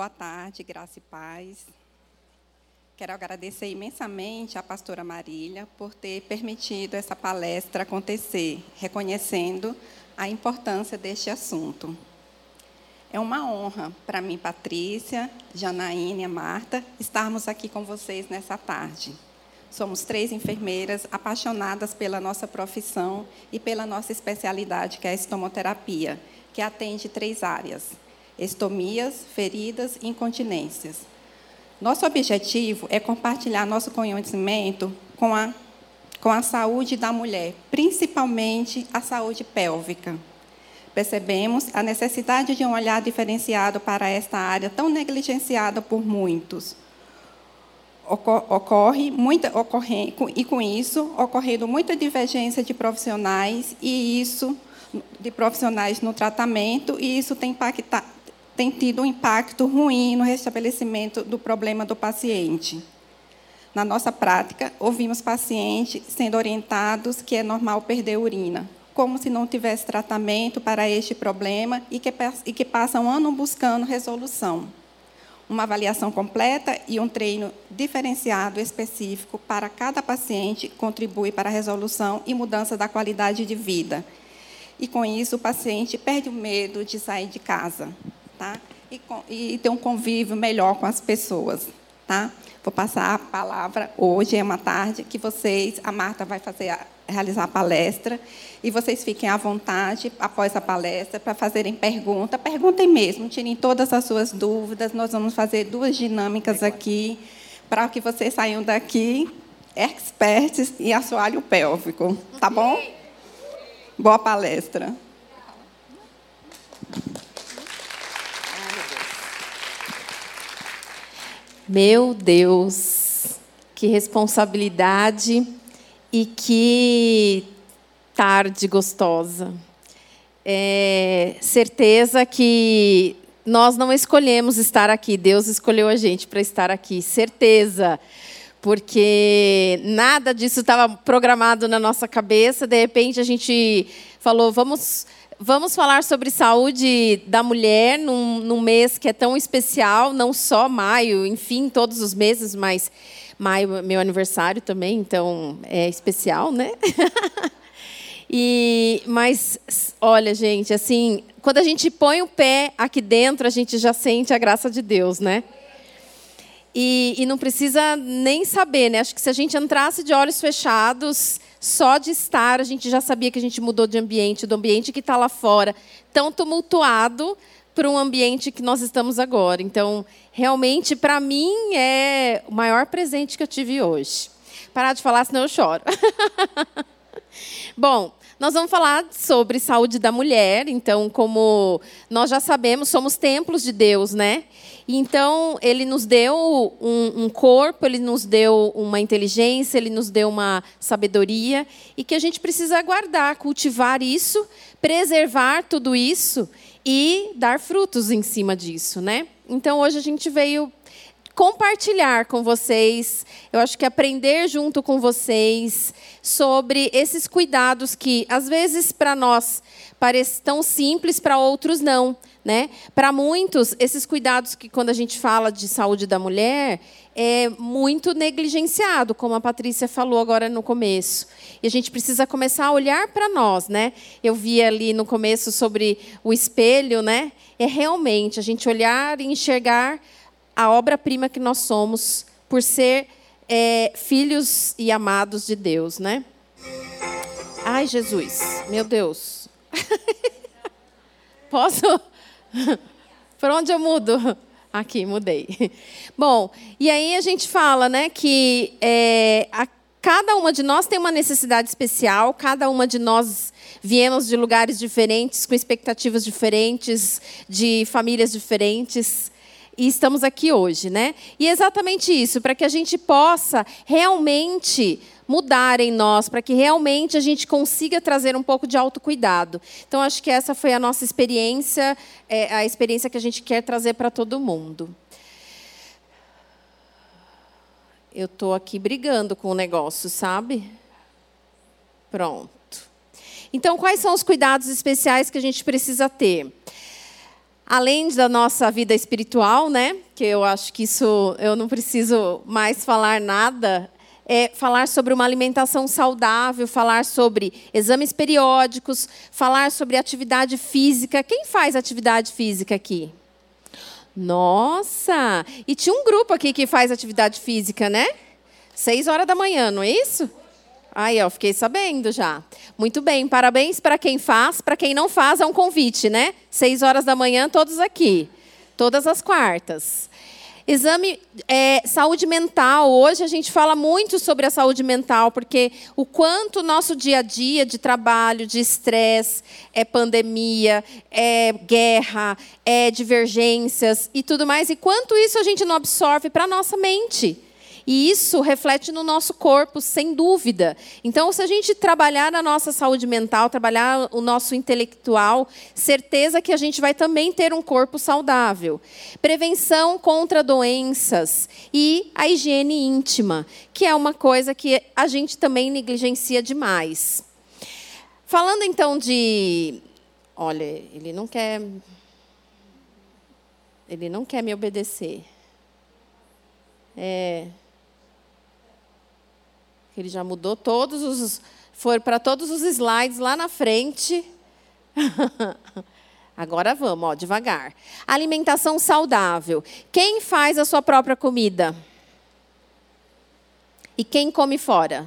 Boa tarde, graça e paz. Quero agradecer imensamente à pastora Marília por ter permitido essa palestra acontecer, reconhecendo a importância deste assunto. É uma honra para mim, Patrícia, Janaína e Marta, estarmos aqui com vocês nessa tarde. Somos três enfermeiras apaixonadas pela nossa profissão e pela nossa especialidade, que é a estomoterapia, que atende três áreas: estomias, feridas e incontinências. Nosso objetivo é compartilhar nosso conhecimento com a, com a saúde da mulher, principalmente a saúde pélvica. Percebemos a necessidade de um olhar diferenciado para esta área tão negligenciada por muitos. Ocorre muita ocorre, e com isso ocorrendo muita divergência de profissionais e isso de profissionais no tratamento e isso tem, impacta, tem tido um impacto ruim no restabelecimento do problema do paciente. Na nossa prática, ouvimos pacientes sendo orientados que é normal perder urina, como se não tivesse tratamento para este problema e que, e que passam um ano buscando resolução. Uma avaliação completa e um treino diferenciado específico para cada paciente contribui para a resolução e mudança da qualidade de vida. E com isso, o paciente perde o medo de sair de casa, tá? E, e ter um convívio melhor com as pessoas, tá? Vou passar a palavra hoje, é uma tarde, que vocês, a Marta vai fazer a, realizar a palestra, e vocês fiquem à vontade, após a palestra, para fazerem pergunta. Perguntem mesmo, tirem todas as suas dúvidas. Nós vamos fazer duas dinâmicas aqui, para que vocês saiam daqui experts em assoalho pélvico. Tá bom? Boa palestra. Meu Deus, que responsabilidade e que tarde gostosa. É, certeza que nós não escolhemos estar aqui, Deus escolheu a gente para estar aqui, certeza. Porque nada disso estava programado na nossa cabeça, de repente a gente falou, vamos vamos falar sobre saúde da mulher num, num, mês que é tão especial, não só maio, enfim, todos os meses, mas maio é meu aniversário também, então é especial, né? e, mas, olha, gente, assim, quando a gente põe o pé aqui dentro, a gente já sente a graça de Deus, né? E, e não precisa nem saber, né? Acho que se a gente entrasse de olhos fechados, só de estar, a gente já sabia que a gente mudou de ambiente, do ambiente que está lá fora, tão tumultuado, para um ambiente que nós estamos agora. Então, realmente, para mim, é o maior presente que eu tive hoje. Parar de falar, senão eu choro. Bom, nós vamos falar sobre saúde da mulher. Então, como nós já sabemos, somos templos de Deus, né? Então, Ele nos deu um, um corpo, Ele nos deu uma inteligência, Ele nos deu uma sabedoria e que a gente precisa guardar, cultivar isso, preservar tudo isso e dar frutos em cima disso, né? Então, hoje a gente veio compartilhar com vocês, eu acho que aprender junto com vocês sobre esses cuidados que às vezes para nós parecem tão simples, para outros não, né? Para muitos, esses cuidados que quando a gente fala de saúde da mulher, é muito negligenciado, como a Patrícia falou agora no começo. E a gente precisa começar a olhar para nós, né? Eu vi ali no começo sobre o espelho, né? É realmente a gente olhar e enxergar a obra-prima que nós somos por ser é, filhos e amados de Deus, né? Ai, Jesus, meu Deus. Posso? Por onde eu mudo? Aqui, mudei. Bom, e aí a gente fala, né, que é, a, cada uma de nós tem uma necessidade especial, cada uma de nós viemos de lugares diferentes, com expectativas diferentes, de famílias diferentes e estamos aqui hoje, né? E é exatamente isso, para que a gente possa realmente mudar em nós, para que realmente a gente consiga trazer um pouco de autocuidado. Então, acho que essa foi a nossa experiência, é, a experiência que a gente quer trazer para todo mundo. Eu estou aqui brigando com o negócio, sabe? Pronto. Então, quais são os cuidados especiais que a gente precisa ter? Além da nossa vida espiritual, né? Que eu acho que isso eu não preciso mais falar nada. É falar sobre uma alimentação saudável, falar sobre exames periódicos, falar sobre atividade física. Quem faz atividade física aqui? Nossa! E tinha um grupo aqui que faz atividade física, né? Seis horas da manhã, não é isso? Aí, ó, fiquei sabendo já. Muito bem, parabéns para quem faz. Para quem não faz, é um convite, né? Seis horas da manhã, todos aqui. Todas as quartas. Exame é, saúde mental. Hoje a gente fala muito sobre a saúde mental, porque o quanto nosso dia a dia de trabalho, de estresse, é pandemia, é guerra, é divergências e tudo mais, e quanto isso a gente não absorve para a nossa mente. E isso reflete no nosso corpo, sem dúvida. Então, se a gente trabalhar a nossa saúde mental, trabalhar o nosso intelectual, certeza que a gente vai também ter um corpo saudável. Prevenção contra doenças e a higiene íntima, que é uma coisa que a gente também negligencia demais. Falando então de. Olha, ele não quer. Ele não quer me obedecer. É, ele já mudou todos os. Foi para todos os slides lá na frente. Agora vamos, ó, devagar. Alimentação saudável. Quem faz a sua própria comida? E quem come fora?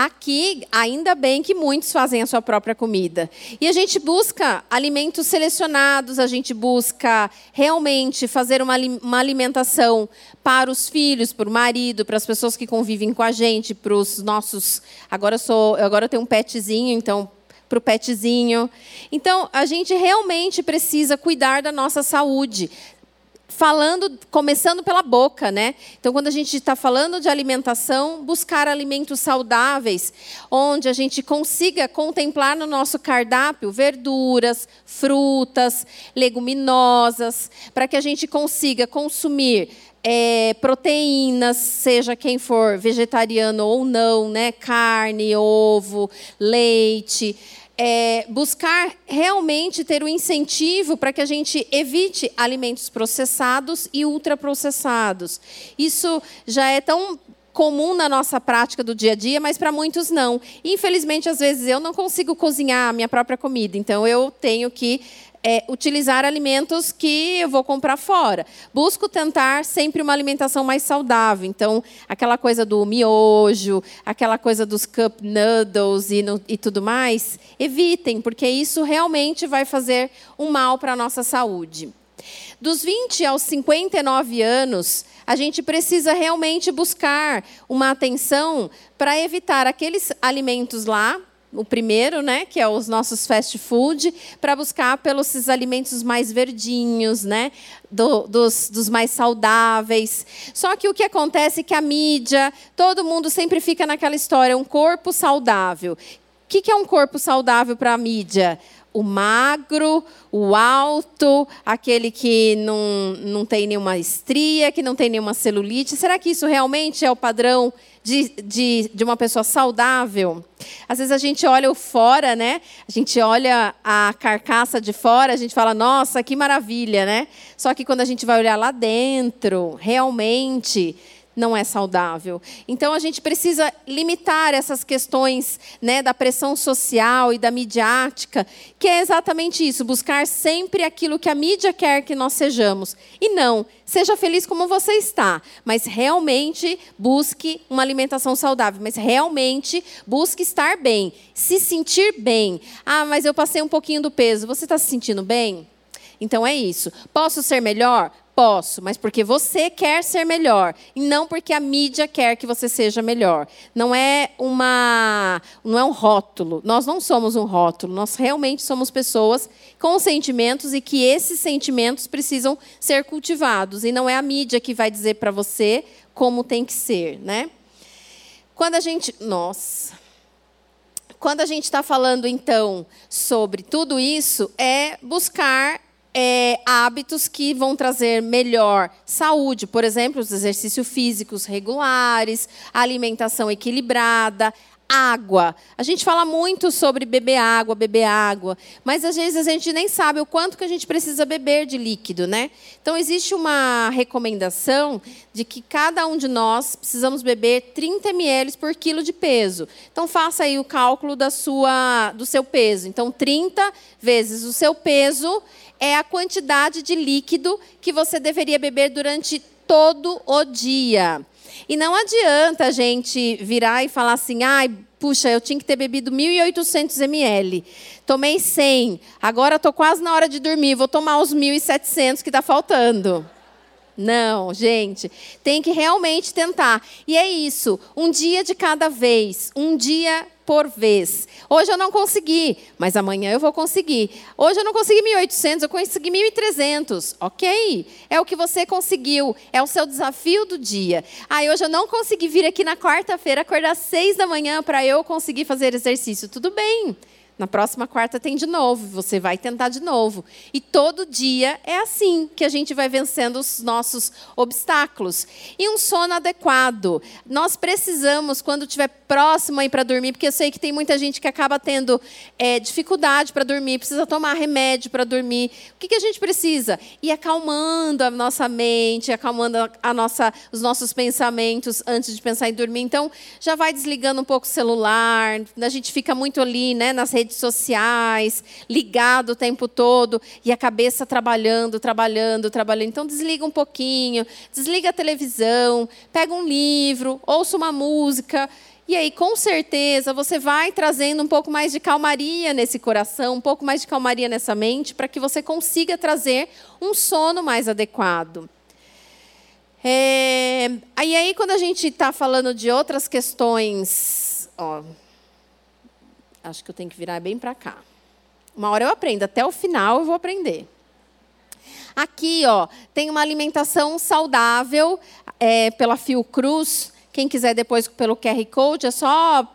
Aqui, ainda bem que muitos fazem a sua própria comida. E a gente busca alimentos selecionados, a gente busca realmente fazer uma, uma alimentação para os filhos, para o marido, para as pessoas que convivem com a gente, para os nossos. Agora eu sou, agora eu tenho um petzinho, então para o petzinho. Então, a gente realmente precisa cuidar da nossa saúde, falando, começando pela boca, né? Então, quando a gente está falando de alimentação, buscar alimentos saudáveis, onde a gente consiga contemplar no nosso cardápio verduras, frutas, leguminosas, para que a gente consiga consumir é, proteínas, seja quem for vegetariano ou não, né? Carne, ovo, leite é, buscar realmente ter o um incentivo para que a gente evite alimentos processados e ultraprocessados. Isso já é tão comum na nossa prática do dia a dia, mas para muitos não. Infelizmente, às vezes eu não consigo cozinhar a minha própria comida, então eu tenho que é, utilizar alimentos que eu vou comprar fora. Busco tentar sempre uma alimentação mais saudável. Então, aquela coisa do miojo, aquela coisa dos cup noodles e, no, e tudo mais, evitem, porque isso realmente vai fazer um mal para a nossa saúde. Dos 20 aos 59 anos, a gente precisa realmente buscar uma atenção para evitar aqueles alimentos lá o primeiro, né, que é os nossos fast food, para buscar pelos alimentos mais verdinhos, né, do, dos, dos, mais saudáveis. Só que o que acontece é que a mídia, todo mundo sempre fica naquela história, um corpo saudável. O que, que é um corpo saudável para a mídia? o magro, o alto, aquele que não, não tem nenhuma estria, que não tem nenhuma celulite. Será que isso realmente é o padrão de, de, de uma pessoa saudável? Às vezes a gente olha o fora, né? A gente olha a carcaça de fora, a gente fala, nossa, que maravilha, né? Só que quando a gente vai olhar lá dentro, realmente não é saudável. Então a gente precisa limitar essas questões né, da pressão social e da midiática, que é exatamente isso, buscar sempre aquilo que a mídia quer que nós sejamos. E não, seja feliz como você está, mas realmente busque uma alimentação saudável, mas realmente busque estar bem, se sentir bem. Ah, mas eu passei um pouquinho do peso. Você está se sentindo bem? Então é isso. Posso ser melhor? Posso, mas porque você quer ser melhor e não porque a mídia quer que você seja melhor. Não é uma, não é um rótulo. Nós não somos um rótulo. Nós realmente somos pessoas com sentimentos e que esses sentimentos precisam ser cultivados e não é a mídia que vai dizer para você como tem que ser, né? Quando a gente, nossa, quando a gente está falando então sobre tudo isso, é buscar é, hábitos que vão trazer melhor saúde, por exemplo, os exercícios físicos regulares, alimentação equilibrada, água. A gente fala muito sobre beber água, beber água, mas às vezes a gente nem sabe o quanto que a gente precisa beber de líquido, né? Então existe uma recomendação de que cada um de nós precisamos beber 30 ml por quilo de peso. Então faça aí o cálculo da sua, do seu peso. Então 30 vezes o seu peso é a quantidade de líquido que você deveria beber durante todo o dia. E não adianta a gente virar e falar assim, ai, puxa, eu tinha que ter bebido 1.800 ml. Tomei 100, agora estou quase na hora de dormir, vou tomar os 1.700 que está faltando. Não, gente, tem que realmente tentar. E é isso, um dia de cada vez, um dia por vez. Hoje eu não consegui, mas amanhã eu vou conseguir. Hoje eu não consegui 1.800, eu consegui 1.300. Ok? É o que você conseguiu, é o seu desafio do dia. Ah, hoje eu não consegui vir aqui na quarta-feira, acordar às seis da manhã para eu conseguir fazer exercício. Tudo bem. Na próxima quarta tem de novo, você vai tentar de novo. E todo dia é assim que a gente vai vencendo os nossos obstáculos. E um sono adequado. Nós precisamos, quando estiver próximo aí para dormir, porque eu sei que tem muita gente que acaba tendo é, dificuldade para dormir, precisa tomar remédio para dormir. O que, que, a gente precisa? Ir acalmando a nossa mente, acalmando a nossa, os nossos pensamentos antes de pensar em dormir. Então, já vai desligando um pouco o celular, a gente fica muito ali né, nas redes redes sociais, ligado o tempo todo e a cabeça trabalhando, trabalhando, trabalhando. Então desliga um pouquinho, desliga a televisão, pega um livro, ouça uma música. E aí, com certeza, você vai trazendo um pouco mais de calmaria nesse coração, um pouco mais de calmaria nessa mente, para que você consiga trazer um sono mais adequado. É... E aí, quando a gente está falando de outras questões. Ó, Acho que eu tenho que virar bem para cá. Uma hora eu aprendo, até o final eu vou aprender. Aqui, ó, tem uma alimentação saudável é, pela Fiocruz. Quem quiser depois pelo QR Code, é só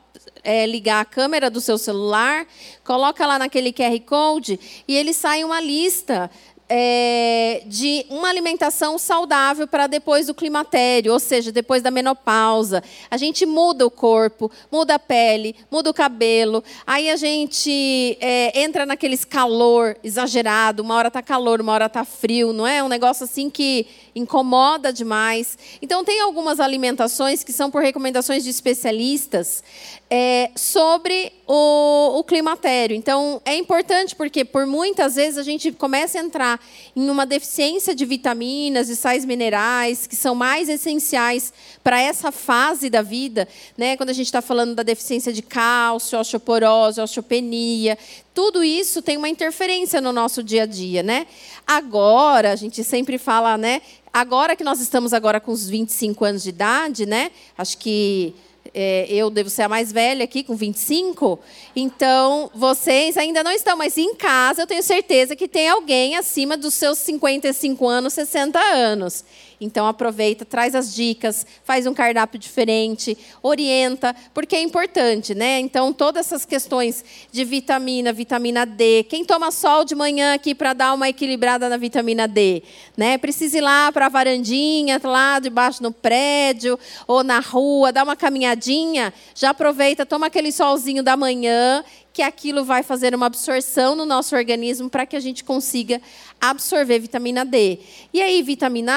é, ligar a câmera do seu celular, coloca lá naquele QR Code e ele sai uma lista é, de uma alimentação saudável para depois do climatério, ou seja, depois da menopausa. A gente muda o corpo, muda a pele, muda o cabelo. Aí a gente é, entra naqueles calor exagerado. Uma hora está calor, uma hora está frio, não é? Um negócio assim que incomoda demais. Então tem algumas alimentações que são por recomendações de especialistas é, sobre o, o climatério. Então é importante porque por muitas vezes a gente começa a entrar em uma deficiência de vitaminas e sais minerais que são mais essenciais para essa fase da vida, né? Quando a gente está falando da deficiência de cálcio, osteoporose, osteopenia, tudo isso tem uma interferência no nosso dia a dia, né? Agora, a gente sempre fala, né? Agora que nós estamos agora com os 25 anos de idade, né? Acho que é, eu devo ser a mais velha aqui, com 25. Então, vocês ainda não estão, mas em casa eu tenho certeza que tem alguém acima dos seus 55 anos, 60 anos. Então aproveita, traz as dicas, faz um cardápio diferente, orienta, porque é importante, né? Então todas essas questões de vitamina, vitamina D, quem toma sol de manhã aqui para dar uma equilibrada na vitamina D, né? Precisa ir lá para a varandinha, lá debaixo no prédio ou na rua, dar uma caminhadinha, já aproveita, toma aquele solzinho da manhã que aquilo vai fazer uma absorção no nosso organismo para que a gente consiga absorver vitamina D. E aí, vitamina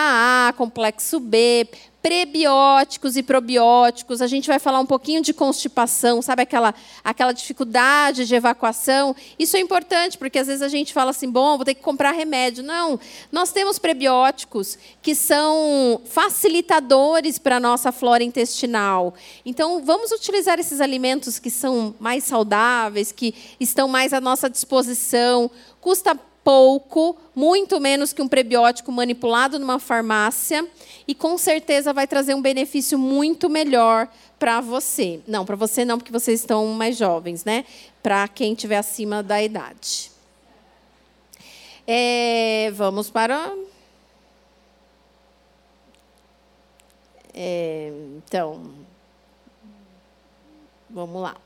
A, complexo B, prebióticos e probióticos. A gente vai falar um pouquinho de constipação, sabe aquela, aquela dificuldade de evacuação? Isso é importante, porque às vezes a gente fala assim, bom, vou ter que comprar remédio. Não, nós temos prebióticos que são facilitadores para a nossa flora intestinal. Então, vamos utilizar esses alimentos que são mais saudáveis, que estão mais à nossa disposição. Custa pouco, muito menos que um prebiótico manipulado numa farmácia, e com certeza vai trazer um benefício muito melhor para você. Não, para você não, porque vocês estão mais jovens, né? Para quem estiver acima da idade. É, vamos para. É, então, vamos lá.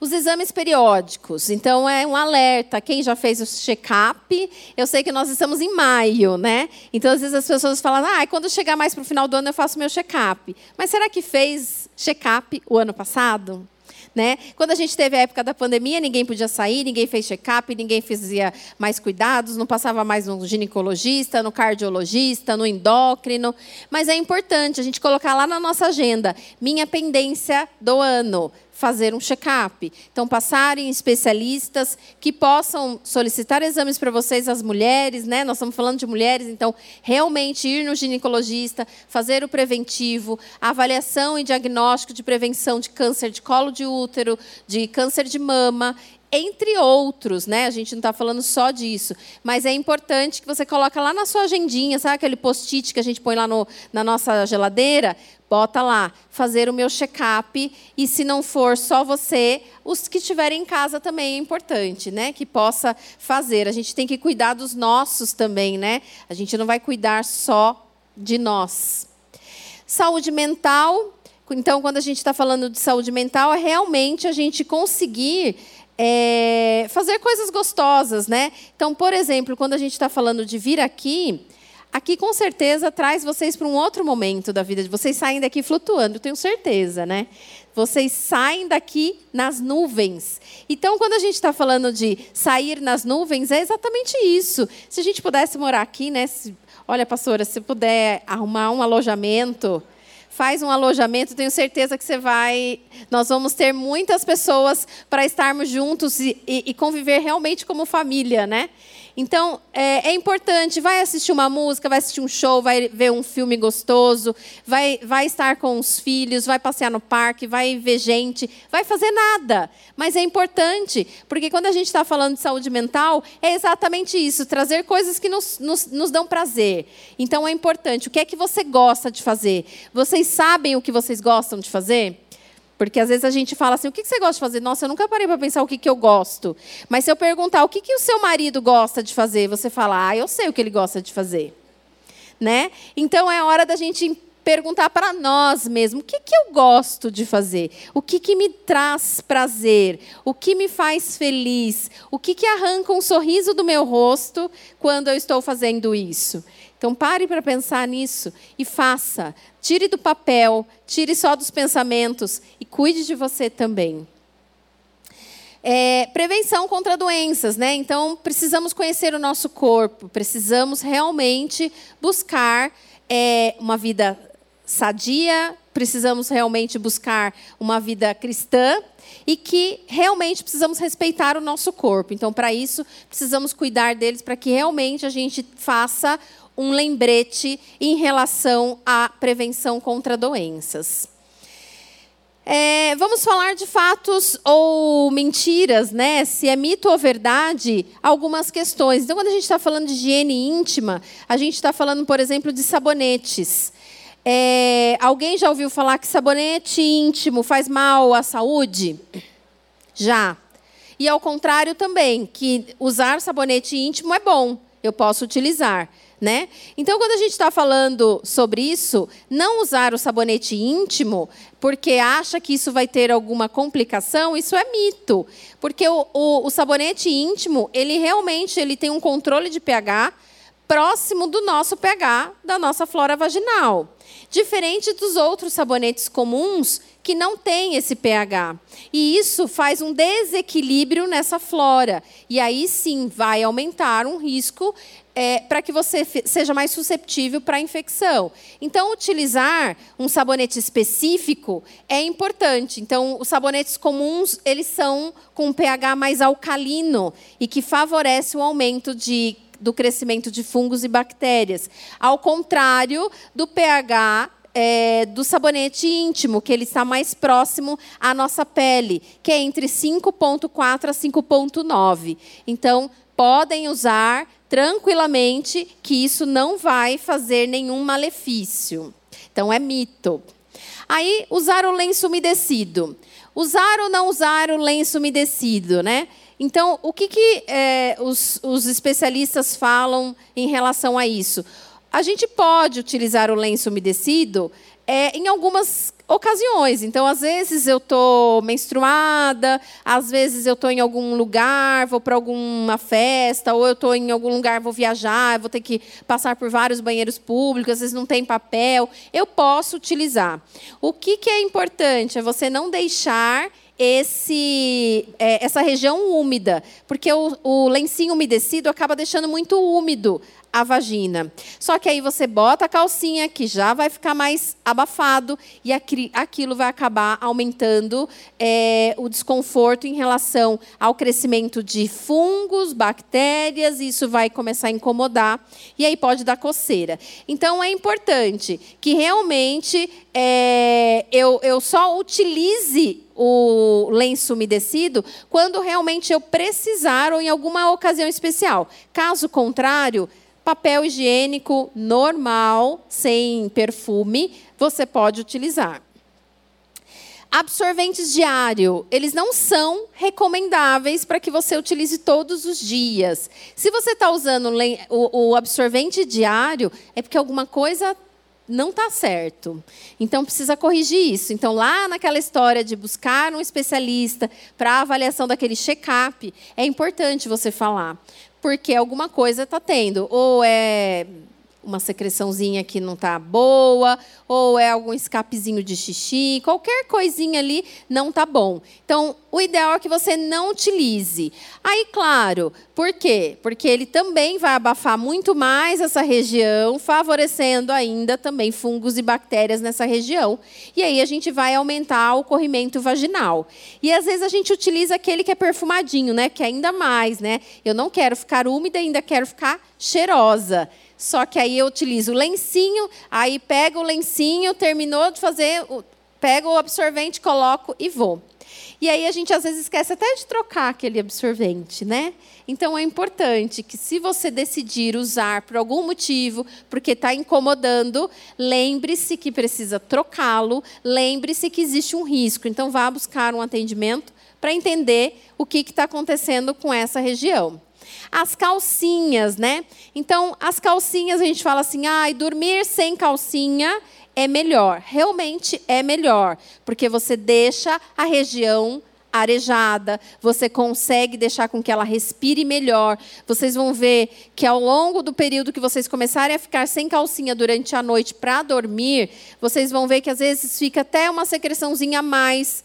Os exames periódicos. Então, é um alerta. Quem já fez o check-up, eu sei que nós estamos em maio, né? Então, às vezes as pessoas falam, ah, quando chegar mais para o final do ano eu faço meu check-up. Mas será que fez check-up o ano passado? Né? Quando a gente teve a época da pandemia, ninguém podia sair, ninguém fez check-up, ninguém fazia mais cuidados, não passava mais no ginecologista, no cardiologista, no endócrino. Mas é importante a gente colocar lá na nossa agenda, minha pendência do ano fazer um check-up. Então, passarem especialistas que possam solicitar exames para vocês, as mulheres, né? Nós estamos falando de mulheres, então, realmente ir no ginecologista, fazer o preventivo, avaliação e diagnóstico de prevenção de câncer de colo de útero, de câncer de mama entre outros, né? A gente não está falando só disso, mas é importante que você coloque lá na sua agendinha, sabe aquele post-it que a gente põe lá no, na nossa geladeira? Bota lá, fazer o meu check-up e se não for só você, os que estiverem em casa também é importante, né? Que possa fazer. A gente tem que cuidar dos nossos também, né? A gente não vai cuidar só de nós. Saúde mental. Então, quando a gente está falando de saúde mental, é realmente a gente conseguir é, fazer coisas gostosas, né? Então, por exemplo, quando a gente está falando de vir aqui, aqui com certeza traz vocês para um outro momento da vida vocês saem daqui flutuando, tenho certeza, né? Vocês saem daqui nas nuvens. Então, quando a gente está falando de sair nas nuvens, é exatamente isso. Se a gente pudesse morar aqui, né? Se, olha, pastora, se puder arrumar um alojamento faz um alojamento, tenho certeza que você vai. Nós vamos ter muitas pessoas para estarmos juntos e, e, e conviver realmente como família, né? Então, é, é, importante, vai assistir uma música, vai assistir um show, vai ver um filme gostoso, vai, vai estar com os filhos, vai passear no parque, vai ver gente, vai fazer nada. Mas é importante, porque quando a gente está falando de saúde mental, é exatamente isso, trazer coisas que nos, nos, nos dão prazer. Então, é importante, o que é que você gosta de fazer? Vocês sabem o que vocês gostam de fazer? Porque às vezes a gente fala assim: o que você gosta de fazer? Nossa, eu nunca parei para pensar o que, que eu gosto. Mas se eu perguntar o que, que o seu marido gosta de fazer, você fala: ah, eu sei o que ele gosta de fazer. Né? Então é hora da gente perguntar para nós mesmos: o que, que eu gosto de fazer? O que, que me traz prazer? O que me faz feliz? O que, que arranca um sorriso do meu rosto quando eu estou fazendo isso? Então pare para pensar nisso e faça. Tire do papel, tire só dos pensamentos e cuide de você também. É, prevenção contra doenças, né? Então precisamos conhecer o nosso corpo, precisamos realmente buscar é, uma vida sadia, precisamos realmente buscar uma vida cristã e que realmente precisamos respeitar o nosso corpo. Então, para isso, precisamos cuidar deles para que realmente a gente faça um lembrete em relação à prevenção contra doenças. É, vamos falar de fatos ou mentiras, né? Se é mito ou verdade, algumas questões. Então, quando a gente está falando de higiene íntima, a gente está falando, por exemplo, de sabonetes. É, alguém já ouviu falar que sabonete íntimo faz mal à saúde? Já. E ao contrário também, que usar sabonete íntimo é bom, eu posso utilizar. Né? Então, quando a gente está falando sobre isso, não usar o sabonete íntimo porque acha que isso vai ter alguma complicação, isso é mito. Porque o, o, o sabonete íntimo, ele realmente ele tem um controle de pH próximo do nosso pH da nossa flora vaginal. Diferente dos outros sabonetes comuns que não têm esse pH. E isso faz um desequilíbrio nessa flora. E aí sim vai aumentar um risco é, para que você seja mais susceptível para a infecção. Então, utilizar um sabonete específico é importante. Então, os sabonetes comuns, eles são com um pH mais alcalino e que favorece o aumento de, do crescimento de fungos e bactérias. Ao contrário do pH é, do sabonete íntimo, que ele está mais próximo à nossa pele, que é entre 5,4 a 5,9. Então, podem usar tranquilamente que isso não vai fazer nenhum malefício. Então é mito. Aí, usar o lenço umedecido. Usar ou não usar o lenço umedecido, né? Então, o que, que é, os, os especialistas falam em relação a isso? A gente pode utilizar o lenço umedecido é, em algumas ocasiões. Então, às vezes eu estou menstruada, às vezes eu estou em algum lugar, vou para alguma festa, ou eu estou em algum lugar, vou viajar, vou ter que passar por vários banheiros públicos, às vezes não tem papel. Eu posso utilizar. O que, que é importante é você não deixar esse, é, essa região úmida, porque o, o lencinho umedecido acaba deixando muito úmido a vagina. Só que aí você bota a calcinha, que já vai ficar mais abafado, e aquilo vai acabar aumentando é, o desconforto em relação ao crescimento de fungos, bactérias, e isso vai começar a incomodar, e aí pode dar coceira. Então é importante que realmente é, eu, eu só utilize o lenço umedecido quando realmente eu precisar ou em alguma ocasião especial. Caso contrário, papel higiênico normal, sem perfume, você pode utilizar. Absorventes diário, eles não são recomendáveis para que você utilize todos os dias. Se você está usando o absorvente diário, é porque alguma coisa não está certo. Então precisa corrigir isso. Então lá naquela história de buscar um especialista para avaliação daquele check-up, é importante você falar, porque alguma coisa está tendo, ou é uma secreçãozinha que não está boa, ou é algum escapezinho de xixi, qualquer coisinha ali não está bom. Então, o ideal é que você não utilize. Aí, claro, por quê? Porque ele também vai abafar muito mais essa região, favorecendo ainda também fungos e bactérias nessa região. E aí a gente vai aumentar o corrimento vaginal. E às vezes a gente utiliza aquele que é perfumadinho, né? Que é ainda mais, né? Eu não quero ficar úmida, ainda quero ficar cheirosa. Só que aí eu utilizo o lencinho, aí pego o lencinho, terminou de fazer, pego o absorvente, coloco e vou. E aí a gente às vezes esquece até de trocar aquele absorvente, né? Então é importante que se você decidir usar por algum motivo, porque está incomodando, lembre-se que precisa trocá-lo, lembre-se que existe um risco. Então vá buscar um atendimento para entender o que está acontecendo com essa região. As calcinhas, né? Então, as calcinhas, a gente fala assim, ah, dormir sem calcinha é melhor. Realmente é melhor, porque você deixa a região arejada, você consegue deixar com que ela respire melhor. Vocês vão ver que ao longo do período que vocês começarem a ficar sem calcinha durante a noite para dormir, vocês vão ver que às vezes fica até uma secreçãozinha a mais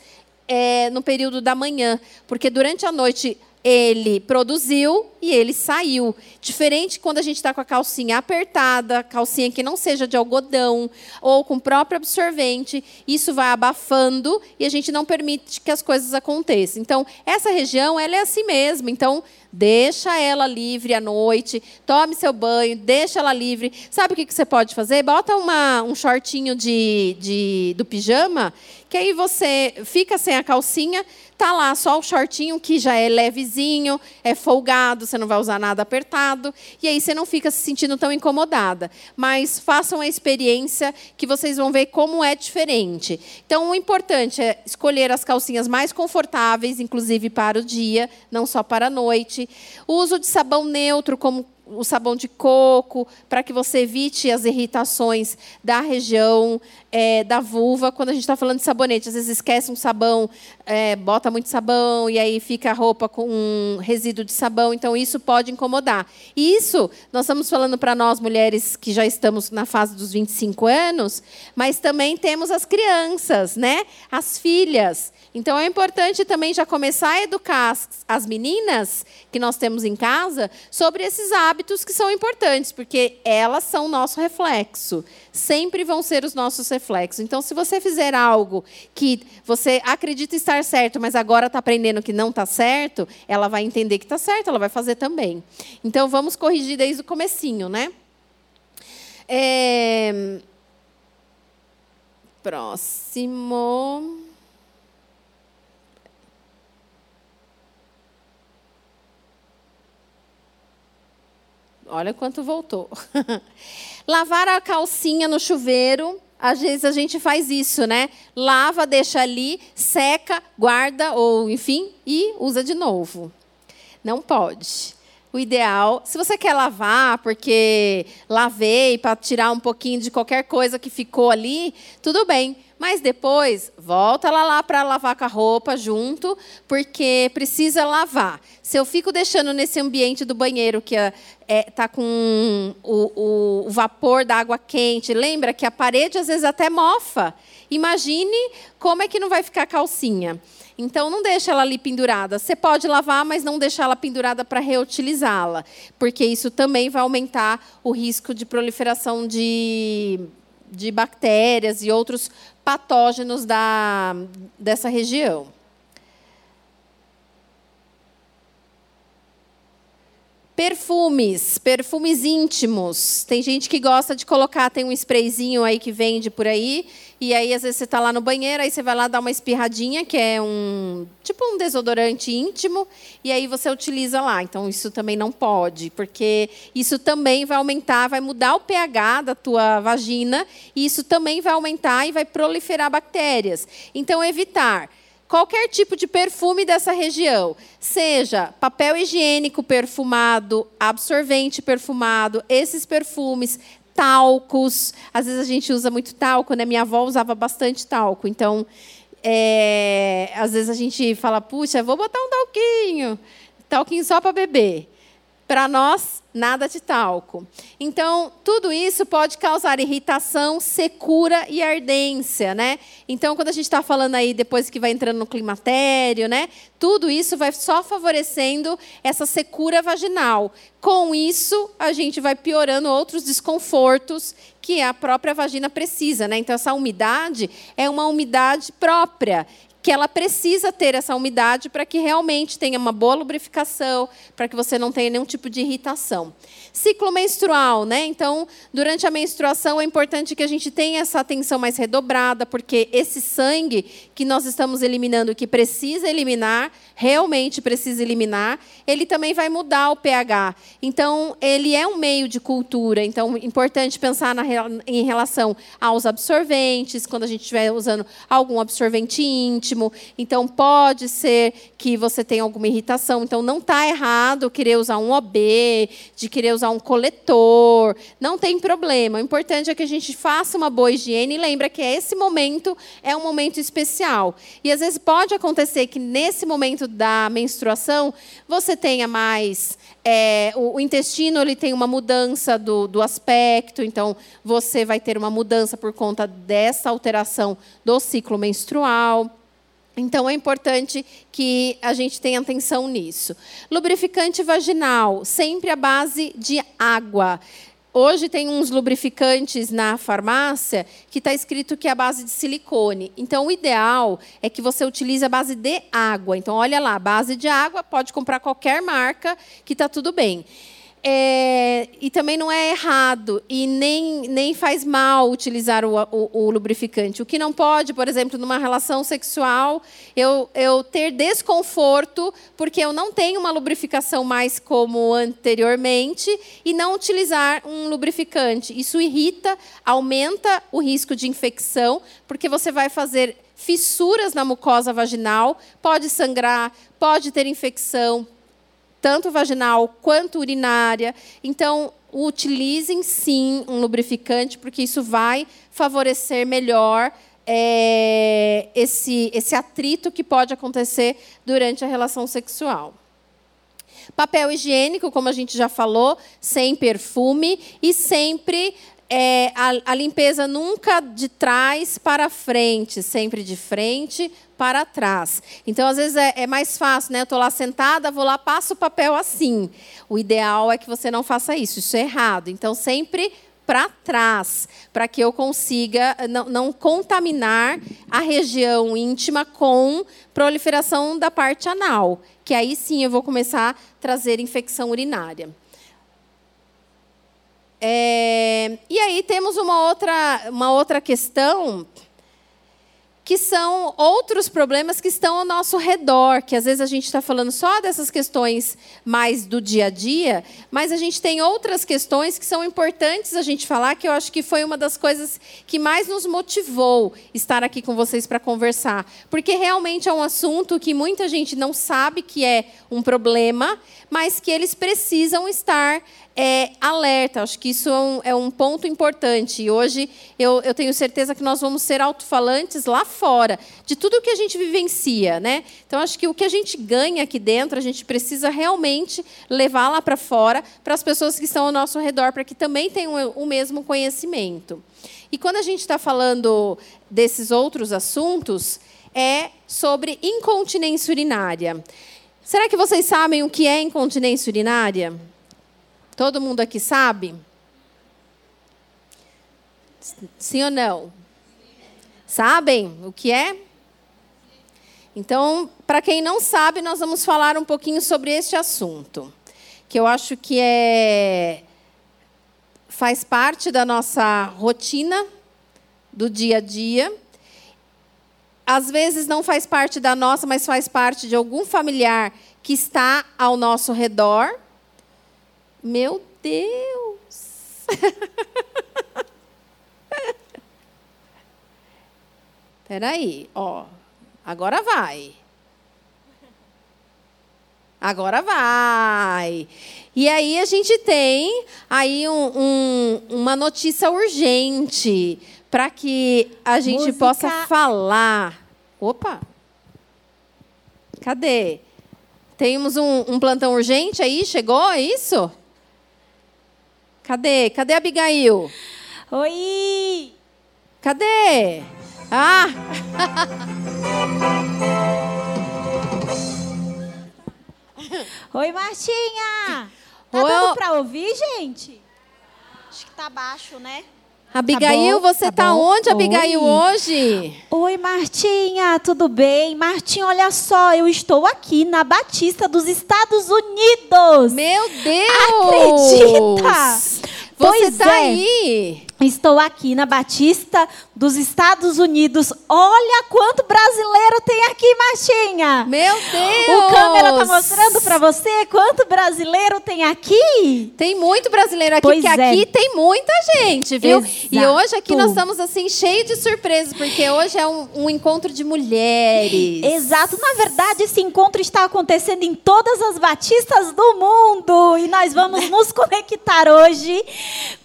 é, no período da manhã, porque durante a noite ele produziu e ele saiu. Diferente quando a gente está com a calcinha apertada, calcinha que não seja de algodão ou com próprio absorvente, isso vai abafando e a gente não permite que as coisas aconteçam. Então, essa região ela é assim mesmo. Então, deixa ela livre à noite, tome seu banho, deixa ela livre. Sabe o que você pode fazer? Bota uma, um shortinho de, de, do pijama, que aí você fica sem a calcinha, tá lá só o shortinho que já é levezinho, é folgado, você não vai usar nada apertado, e aí você não fica se sentindo tão incomodada. Mas façam a experiência que vocês vão ver como é diferente. Então, o importante é escolher as calcinhas mais confortáveis, inclusive para o dia, não só para a noite. O uso de sabão neutro, como o sabão de coco, para que você evite as irritações da região é, da vulva. Quando a gente está falando de sabonete, às vezes esquece um sabão, é, bota muito sabão e aí fica a roupa com um resíduo de sabão. Então, isso pode incomodar. E isso, nós estamos falando para nós, mulheres que já estamos na fase dos 25 anos, mas também temos as crianças, né? as filhas. Então é importante também já começar a educar as, meninas que nós temos em casa sobre esses hábitos que são importantes, porque elas são o nosso reflexo. Sempre vão ser os nossos reflexos. Então, se você fizer algo que você acredita estar certo, mas agora está aprendendo que não está certo, ela vai entender que está certo, ela vai fazer também. Então, vamos corrigir desde o comecinho, né? É... Próximo. Olha quanto voltou. Lavar a calcinha no chuveiro. Às vezes a gente faz isso, né? Lava, deixa ali, seca, guarda, ou enfim, e usa de novo. Não pode. o ideal, se você quer lavar, porque lavei para tirar um pouquinho de qualquer coisa que ficou ali, tudo bem. Mas depois, volta lá, lá para lavar com a roupa junto, porque precisa lavar. Se eu fico deixando nesse ambiente do banheiro que está é, tá com o, o, o vapor da água quente, lembra que a parede às vezes até mofa. Imagine como é que não vai ficar a calcinha. Então, não deixa ela ali pendurada. Você pode lavar, mas não deixar ela pendurada para reutilizá-la, porque isso também vai aumentar o risco de proliferação de, de bactérias e outros patógenos da, dessa região. Perfumes, perfumes íntimos. Tem gente que gosta de colocar, tem um sprayzinho aí que vende por aí, e aí às vezes você está lá no banheiro, aí você vai lá dar uma espirradinha, que é um tipo um desodorante íntimo, e aí você utiliza lá. Então isso também não pode, porque isso também vai aumentar, vai mudar o pH da tua vagina, e isso também vai aumentar e vai proliferar bactérias. Então evitar qualquer tipo de perfume dessa região, seja papel higiênico perfumado, absorvente perfumado, esses perfumes, talcos. Às vezes a gente usa muito talco, né? Minha avó usava bastante talco, então é, às vezes a gente fala, puxa, vou botar um talquinho, talquinho só para beber. Para nós, nada de talco. Então, tudo isso pode causar irritação, secura e ardência, né? Então, quando a gente está falando aí, depois que vai entrando no climatério, né? Tudo isso vai só favorecendo essa secura vaginal. Com isso, a gente vai piorando outros desconfortos que a própria vagina precisa, né? Então, essa umidade é uma umidade própria que ela precisa ter essa umidade para que realmente tenha uma boa lubrificação, para que você não tenha nenhum tipo de irritação. Ciclo menstrual, né? Então, durante a menstruação é importante que a gente tenha essa atenção mais redobrada, porque esse sangue que nós estamos eliminando, que precisa eliminar, realmente precisa eliminar, ele também vai mudar o pH. Então, ele é um meio de cultura. Então, é importante pensar na, em relação aos absorventes, quando a gente estiver usando algum absorvente íntimo. Então, pode ser que você tenha alguma irritação. Então, não está errado querer usar um OB, de querer usar um coletor. Não tem problema. O importante é que a gente faça uma boa higiene e lembra que esse momento é um momento especial. E às vezes pode acontecer que nesse momento da menstruação você tenha mais é, o, o, intestino ele tem uma mudança do, do aspecto, então você vai ter uma mudança por conta dessa alteração do ciclo menstrual. Então é importante que a gente tenha atenção nisso. Lubrificante vaginal, sempre à base de água. Hoje tem uns lubrificantes na farmácia que está escrito que é a base de silicone. Então, o ideal é que você utilize a base de água. Então, olha lá, base de água, pode comprar qualquer marca que está tudo bem. É, e também não é errado e nem, nem faz mal utilizar o, o, o, lubrificante. O que não pode, por exemplo, numa relação sexual, eu, eu ter desconforto porque eu não tenho uma lubrificação mais como anteriormente e não utilizar um lubrificante. Isso irrita, aumenta o risco de infecção, porque você vai fazer fissuras na mucosa vaginal, pode sangrar, pode ter infecção, tanto vaginal quanto urinária. Então, utilizem sim um lubrificante, porque isso vai favorecer melhor é, esse, esse atrito que pode acontecer durante a relação sexual. Papel higiênico, como a gente já falou, sem perfume e sempre é, a, a, limpeza nunca de trás para frente, sempre de frente para trás. Então, às vezes, é, é mais fácil, né? Eu estou lá sentada, vou lá, passo o papel assim. O ideal é que você não faça isso, isso é errado. Então, sempre para trás, para que eu consiga não, não, contaminar a região íntima com proliferação da parte anal, que aí sim eu vou começar a trazer infecção urinária. É, e aí temos uma outra, uma outra questão que são outros problemas que estão ao nosso redor, que às vezes a gente está falando só dessas questões mais do dia a dia, mas a gente tem outras questões que são importantes a gente falar, que eu acho que foi uma das coisas que mais nos motivou estar aqui com vocês para conversar. Porque realmente é um assunto que muita gente não sabe que é um problema, mas que eles precisam estar é, alerta. Acho que isso é um, é um, ponto importante. E hoje eu, eu tenho certeza que nós vamos ser alto-falantes lá fora de tudo que a gente vivencia. Né? Então, acho que o que a gente ganha aqui dentro, a gente precisa realmente levar lá para fora, para as pessoas que estão ao nosso redor, para que também tenham o mesmo conhecimento. E quando a gente está falando desses outros assuntos, é sobre incontinência urinária. Será que vocês sabem o que é incontinência urinária? Todo mundo aqui sabe? Sim ou não? Sabem o que é? Então, para quem não sabe, nós vamos falar um pouquinho sobre este assunto, que eu acho que é faz parte da nossa rotina do dia a dia. Às vezes não faz parte da nossa, mas faz parte de algum familiar que está ao nosso redor. Meu Deus! Peraí, ó. Agora vai. Agora vai. E aí a gente tem aí um, um, uma notícia urgente para que a gente Música. possa falar. Opa! Cadê? Temos um, um plantão urgente aí? Chegou? É isso? Cadê? Cadê a Abigail? Oi! Cadê? Ah! Oi, Martinha! Tá Oi, dando pra ouvir, gente? Acho que tá baixo, né? Abigail, tá você tá, tá onde, Abigail, Oi. hoje? Oi, Martinha, tudo bem? Martinha, olha só, eu estou aqui na Batista dos Estados Unidos. Meu Deus! Acredita? Você pois tá é. aí? Estou aqui na Batista dos Estados Unidos. Olha quanto brasileiro tem aqui, Martinha. Meu Deus! O câmera tá mostrando para você quanto brasileiro tem aqui. Tem muito brasileiro aqui, pois porque é. aqui tem muita gente, viu? Exato. E hoje aqui nós estamos assim cheios de surpresas, porque hoje é um, um encontro de mulheres. Exato. Na verdade, esse encontro está acontecendo em todas as batistas do mundo e nós vamos nos conectar hoje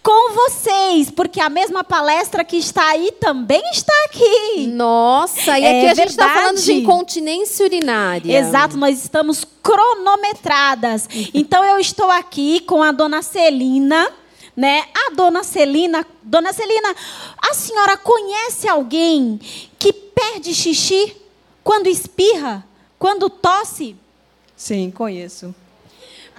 com vocês, porque a mesma palestra que está aí também está aqui. Nossa, e é aqui a gente está falando de incontinência urinária. Exato, nós estamos cronometradas. Então eu estou aqui com a dona Celina. Né? A dona Celina, dona Celina, a senhora conhece alguém que perde xixi quando espirra, quando tosse? Sim, conheço.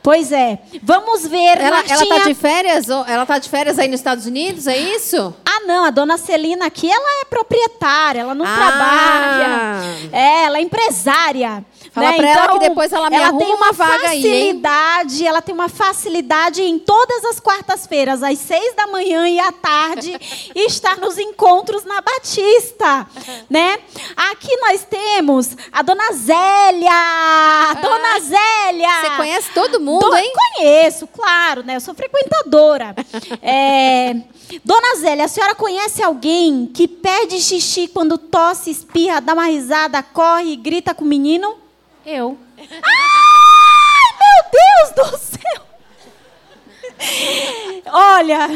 Pois é. Vamos ver, ela, Martinha... Ela está de férias? Ela está de férias aí nos Estados Unidos, é isso? Ah, não. A dona Celina aqui, ela é proprietária, ela não ah. trabalha. É, ela é empresária. Fala né? pra então, ela que então, depois ela me ela arruma tem uma, uma vaga facilidade, aí, Ela tem uma facilidade em todas as quartas-feiras, às seis da manhã e à tarde, estar nos encontros na Batista, né? Aqui nós temos a Dona Zélia, ah, Dona Zélia. Você conhece todo mundo, Do, hein? Conheço, claro, né? Eu sou frequentadora. é, Dona Zélia, a senhora conhece alguém que perde xixi quando tosse, espirra, dá uma risada, corre e grita com o menino? Eu. Ai, meu Deus do céu! Olha,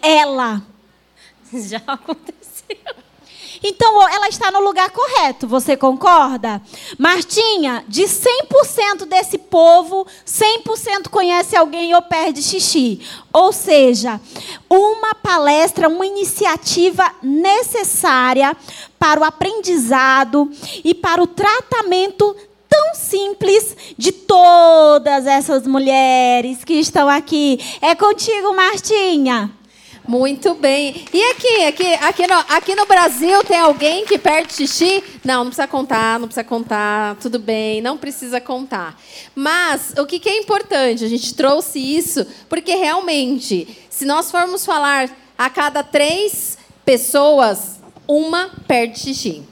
ela. Já aconteceu. Então, ela está no lugar correto, você concorda? Martinha, de 100% desse povo, 100% conhece alguém ou perde xixi. Ou seja, uma palestra, uma iniciativa necessária para o aprendizado e para o tratamento tão simples de todas essas mulheres que estão aqui. É contigo, Martinha. Muito bem. E aqui, aqui, aqui no, aqui no Brasil tem alguém que perde xixi? Não, não precisa contar, não precisa contar, tudo bem, não precisa contar. Mas o que, que é importante? A gente trouxe isso porque realmente, se nós formos falar a cada três pessoas, uma perde xixi.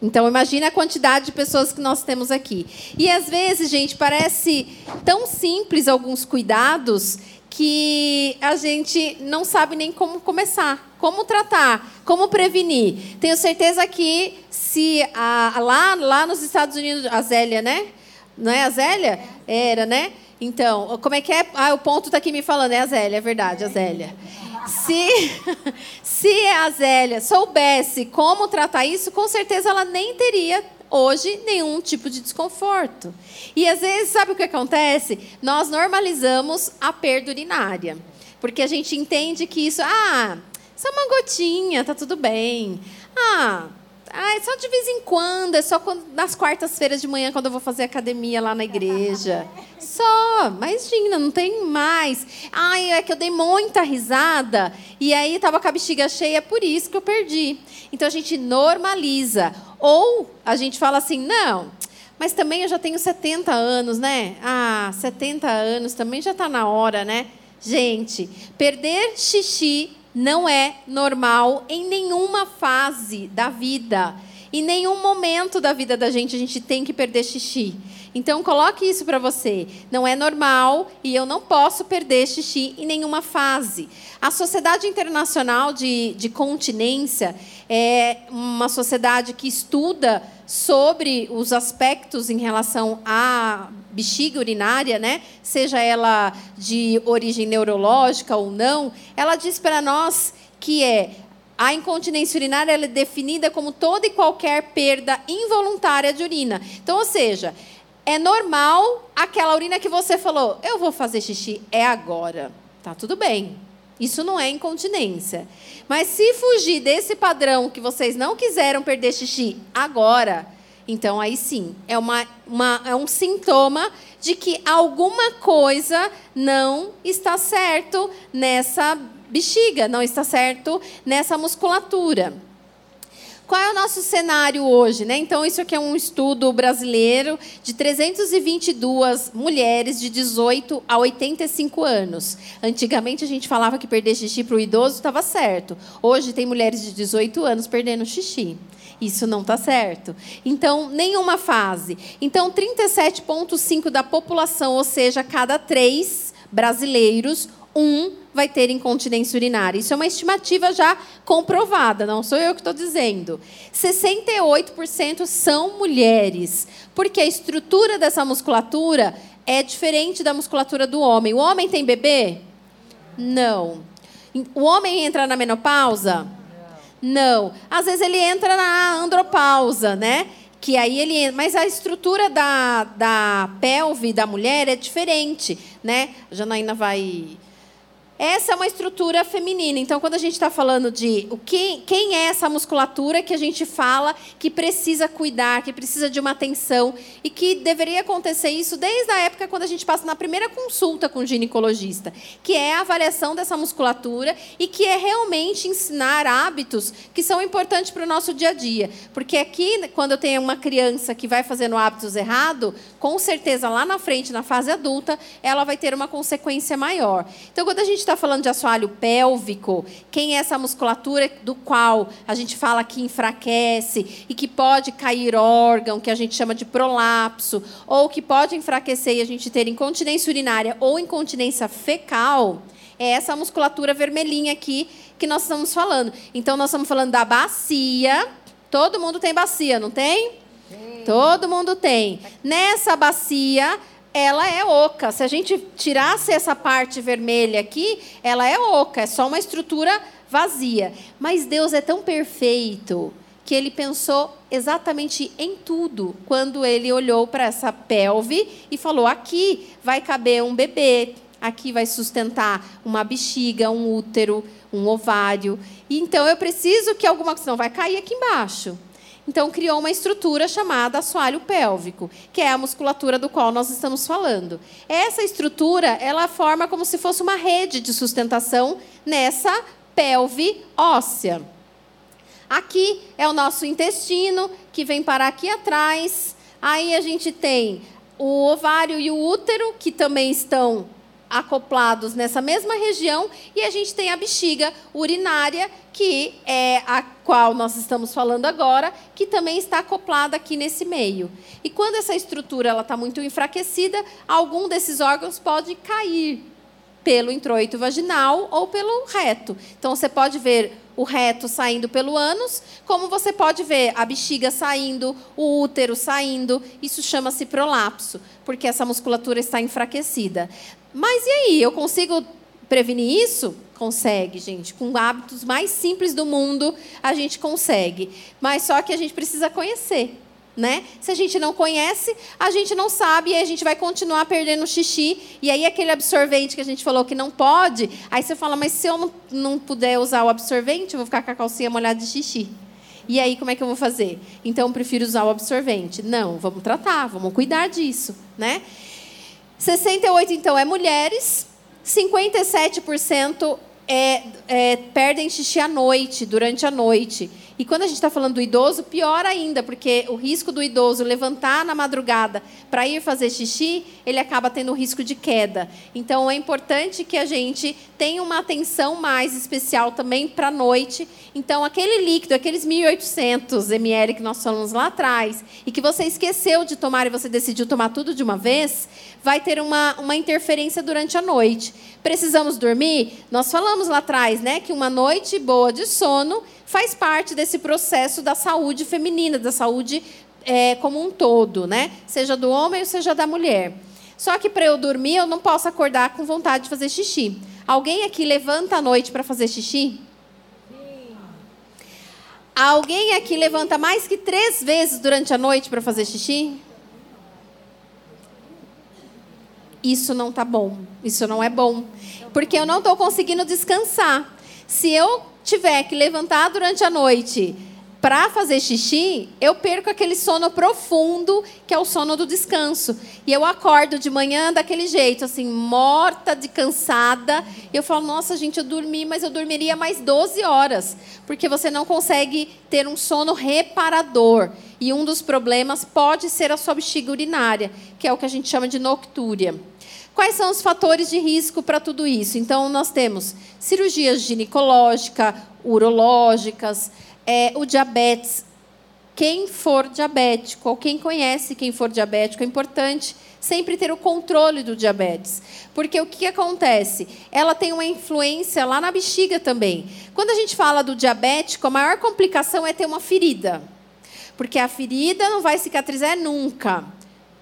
Então, imagine a quantidade de pessoas que nós temos aqui. E às vezes, gente, parece tão simples alguns cuidados que a gente não sabe nem como começar, como tratar, como prevenir. Tenho certeza que se a, lá, lá nos Estados Unidos, a Zélia, né? Não é a Zélia? Era, né? Então, como é que é? Ah, o ponto está aqui me falando, é a Zélia, é verdade, a Zélia. Se, se a Zélia soubesse como tratar isso, com certeza ela nem teria hoje nenhum tipo de desconforto. E às vezes, sabe o que acontece? Nós normalizamos a perda urinária. Porque a gente entende que isso, ah, é uma gotinha, tá tudo bem. Ah, ah, é só de vez em quando, é só quando, nas quartas-feiras de manhã, quando eu vou fazer academia lá na igreja. Só, imagina, não tem mais. Ai, é que eu dei muita risada e aí estava com a bexiga cheia, é por isso que eu perdi. Então a gente normaliza. Ou a gente fala assim, não, mas também eu já tenho 70 anos, né? Ah, 70 anos também já está na hora, né? Gente, perder xixi não é normal em nenhuma fase da vida. Em nenhum momento da vida da gente a gente tem que perder xixi. Então coloque isso para você. Não é normal e eu não posso perder xixi em nenhuma fase. A Sociedade Internacional de, de Continência é uma sociedade que estuda sobre os aspectos em relação à bexiga urinária, né? seja ela de origem neurológica ou não, ela diz para nós que é a incontinência urinária é definida como toda e qualquer perda involuntária de urina. Então, ou seja, é normal aquela urina que você falou, eu vou fazer xixi, é agora. Tá tudo bem. Isso não é incontinência. Mas se fugir desse padrão que vocês não quiseram perder xixi agora, então aí sim, é, uma, uma, é um sintoma de que alguma coisa não está certo nessa bexiga, não está certo nessa musculatura. Qual é o nosso cenário hoje? Né? Então, isso aqui é um estudo brasileiro de 322 mulheres de 18 a 85 anos. Antigamente, a gente falava que perder xixi para o idoso estava certo. Hoje, tem mulheres de 18 anos perdendo xixi. Isso não está certo. Então, nenhuma fase. Então, 37,5% da população, ou seja, cada três brasileiros, um vai ter incontinência urinária. Isso é uma estimativa já comprovada, não sou eu que estou dizendo. 68% são mulheres, porque a estrutura dessa musculatura é diferente da musculatura do homem. O homem tem bebê? Não. O homem entra na menopausa? Não. Às vezes ele entra na andropausa, né? Que aí ele, mas a estrutura da, da pelve da mulher é diferente, né? A Janaína vai essa é uma estrutura feminina. Então, quando a gente está falando de o que, quem é essa musculatura que a gente fala que precisa cuidar, que precisa de uma atenção e que deveria acontecer isso desde a época quando a gente passa na primeira consulta com o ginecologista, que é a avaliação dessa musculatura e que é realmente ensinar hábitos que são importantes para o nosso dia a dia. Porque aqui, quando eu tenho uma criança que vai fazendo hábitos errados, com certeza lá na frente, na fase adulta, ela vai ter uma consequência maior. Então, quando a gente está está falando de assoalho pélvico, quem é essa musculatura do qual a gente fala que enfraquece e que pode cair órgão, que a gente chama de prolapso, ou que pode enfraquecer e a gente ter incontinência urinária ou incontinência fecal, é essa musculatura vermelhinha aqui que nós estamos falando. Então, nós estamos falando da bacia. Todo mundo tem bacia, não tem? Todo mundo tem. Nessa bacia, ela é oca. Se a gente tirasse essa parte vermelha aqui, ela é oca, é só uma estrutura vazia. Mas Deus é tão perfeito que ele pensou exatamente em tudo quando ele olhou para essa pelve e falou: aqui vai caber um bebê, aqui vai sustentar uma bexiga, um útero, um ovário. Então eu preciso que alguma coisa não vai cair aqui embaixo. Então, criou uma estrutura chamada assoalho pélvico, que é a musculatura do qual nós estamos falando. Essa estrutura, ela forma como se fosse uma rede de sustentação nessa pelve óssea. Aqui é o nosso intestino, que vem parar aqui atrás. Aí a gente tem o ovário e o útero, que também estão acoplados nessa mesma região e a gente tem a bexiga urinária, que é a qual nós estamos falando agora, que também está acoplada aqui nesse meio. E quando essa estrutura está muito enfraquecida, algum desses órgãos pode cair pelo introito vaginal ou pelo reto. Então você pode ver o reto saindo pelo ânus, como você pode ver a bexiga saindo, o útero saindo. Isso chama-se prolapso, porque essa musculatura está enfraquecida. Mas e aí, eu consigo prevenir isso? Consegue, gente. Com hábitos mais simples do mundo, a gente consegue. Mas só que a gente precisa conhecer. Né? Se a gente não conhece, a gente não sabe e a gente vai continuar perdendo xixi. E aí aquele absorvente que a gente falou que não pode, aí você fala, mas se eu não, não puder usar o absorvente, eu vou ficar com a calcinha molhada de xixi. E aí como é que eu vou fazer? Então eu prefiro usar o absorvente. Não, vamos tratar, vamos cuidar disso, né? 68 então é mulheres, 57% é, é, perdem xixi à noite, durante a noite. E quando a gente está falando do idoso, pior ainda, porque o risco do idoso levantar na madrugada para ir fazer xixi, ele acaba tendo o risco de queda. Então é importante que a gente tenha uma atenção mais especial também para a noite. Então aquele líquido, aqueles 1.800 ml que nós falamos lá atrás, e que você esqueceu de tomar e você decidiu tomar tudo de uma vez, vai ter uma, uma interferência durante a noite. Precisamos dormir? Nós falamos lá atrás, né, que uma noite boa de sono faz parte desse processo da saúde feminina, da saúde é, como um todo, né? Seja do homem ou seja da mulher. Só que para eu dormir, eu não posso acordar com vontade de fazer xixi. Alguém aqui levanta à noite para fazer xixi? Sim. Alguém aqui levanta mais que três vezes durante a noite para fazer xixi? Isso não está bom. Isso não é bom. Porque eu não estou conseguindo descansar. Se eu tiver que levantar durante a noite para fazer xixi, eu perco aquele sono profundo, que é o sono do descanso. E eu acordo de manhã daquele jeito, assim, morta de cansada. E eu falo, nossa, gente, eu dormi, mas eu dormiria mais 12 horas. Porque você não consegue ter um sono reparador. E um dos problemas pode ser a sua bexiga urinária, que é o que a gente chama de noctúria. Quais são os fatores de risco para tudo isso? Então, nós temos cirurgias ginecológicas, urológicas, é, o diabetes. Quem for diabético, ou quem conhece quem for diabético, é importante sempre ter o controle do diabetes. Porque o que acontece? Ela tem uma influência lá na bexiga também. Quando a gente fala do diabético, a maior complicação é ter uma ferida. Porque a ferida não vai cicatrizar nunca.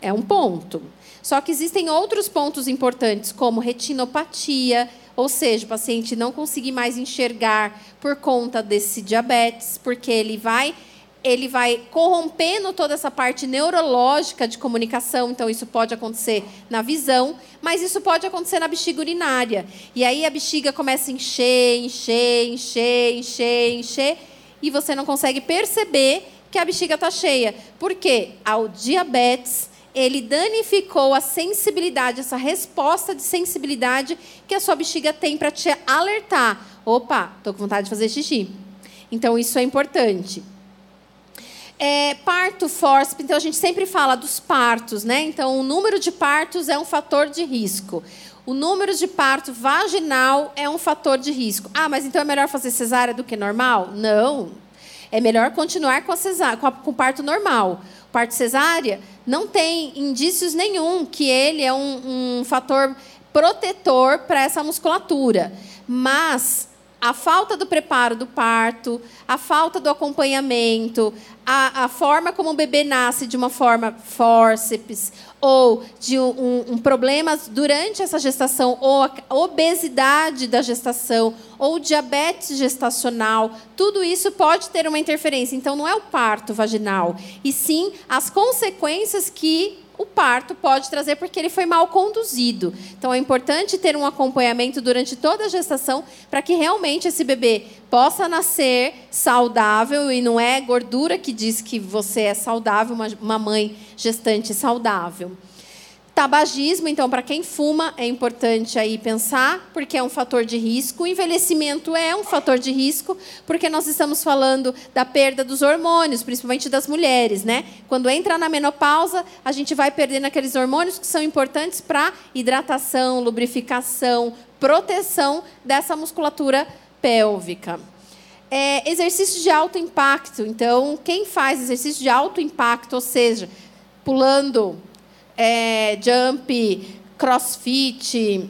É um ponto. Só que existem outros pontos importantes, como retinopatia, ou seja, o paciente não conseguir mais enxergar por conta desse diabetes, porque ele vai ele vai corrompendo toda essa parte neurológica de comunicação, então isso pode acontecer na visão, mas isso pode acontecer na bexiga urinária. E aí a bexiga começa a encher, encher, encher, encher, encher, e você não consegue perceber que a bexiga está cheia. Por quê? Ao diabetes ele danificou a sensibilidade, essa resposta de sensibilidade que a sua bexiga tem para te alertar. Opa, estou com vontade de fazer xixi. Então, isso é importante. É, parto, fórceps, então a gente sempre fala dos partos, né? Então, o número de partos é um fator de risco. O número de parto vaginal é um fator de risco. Ah, mas então é melhor fazer cesárea do que normal? Não. É melhor continuar com, a cesárea, com, a, com o parto normal. O parto cesárea não tem indícios nenhum que ele é um, um fator protetor para essa musculatura. Mas a falta do preparo do parto, a falta do acompanhamento, a, a forma como o bebê nasce de uma forma fórceps, ou de um, um, problema durante essa gestação, ou a obesidade da gestação, ou diabetes gestacional, tudo isso pode ter uma interferência. Então, não é o parto vaginal, e sim as consequências que o parto pode trazer porque ele foi mal conduzido. Então é importante ter um acompanhamento durante toda a gestação para que realmente esse bebê possa nascer saudável e não é gordura que diz que você é saudável, uma, mãe gestante saudável. Tabagismo, então, para quem fuma, é importante aí pensar, porque é um fator de risco. O envelhecimento é um fator de risco, porque nós estamos falando da perda dos hormônios, principalmente das mulheres, né? Quando entra na menopausa, a gente vai perdendo aqueles hormônios que são importantes para hidratação, lubrificação, proteção dessa musculatura pélvica. É, exercício de alto impacto. Então, quem faz exercício de alto impacto, ou seja, pulando é, jump, crossfit,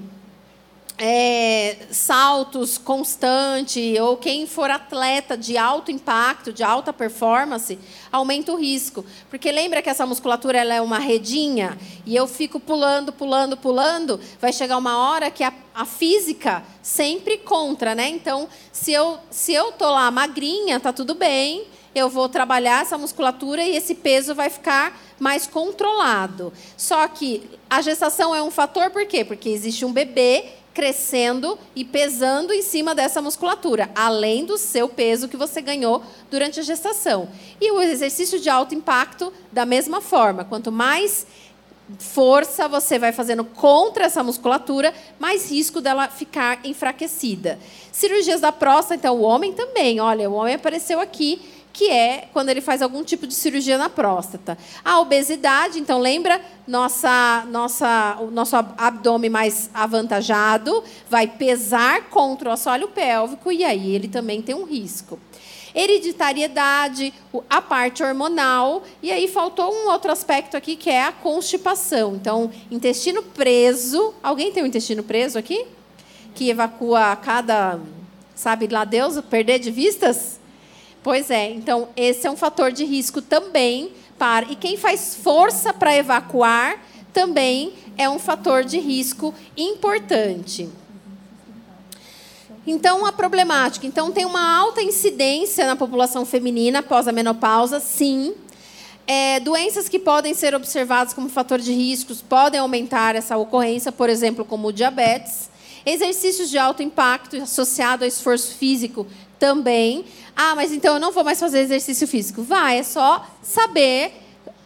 é, saltos constante, ou quem for atleta de alto impacto, de alta performance, aumenta o risco. Porque lembra que essa musculatura ela é uma redinha e eu fico pulando, pulando, pulando, vai chegar uma hora que a, a física sempre contra, né? Então, se eu se eu tô lá magrinha, tá tudo bem eu vou trabalhar essa musculatura e esse peso vai ficar mais controlado. Só que a gestação é um fator, por quê? Porque existe um bebê crescendo e pesando em cima dessa musculatura, além do seu peso que você ganhou durante a gestação. E o exercício de alto impacto, da mesma forma, quanto mais força você vai fazendo contra essa musculatura, mais risco dela ficar enfraquecida. Cirurgias da próstata, então o homem também, olha, o homem apareceu aqui que é quando ele faz algum tipo de cirurgia na próstata. A obesidade, então lembra nossa, nossa, o nosso abdômen mais avantajado vai pesar contra o assoalho pélvico e aí ele também tem um risco. Hereditariedade, a parte hormonal, e aí faltou um outro aspecto aqui que é a constipação. Então, intestino preso. Alguém tem um intestino preso aqui? Que evacua a cada, sabe lá Deus, perder de vistas? Pois é, então esse é um fator de risco também para. E quem faz força para evacuar também é um fator de risco importante. Então, a problemática. Então, tem uma alta incidência na população feminina após a menopausa, sim. É, doenças que podem ser observadas como fator de riscos podem aumentar essa ocorrência, por exemplo, como o diabetes. Exercícios de alto impacto associado ao esforço físico também. Ah, mas então eu não vou mais fazer exercício físico. Vai, é só saber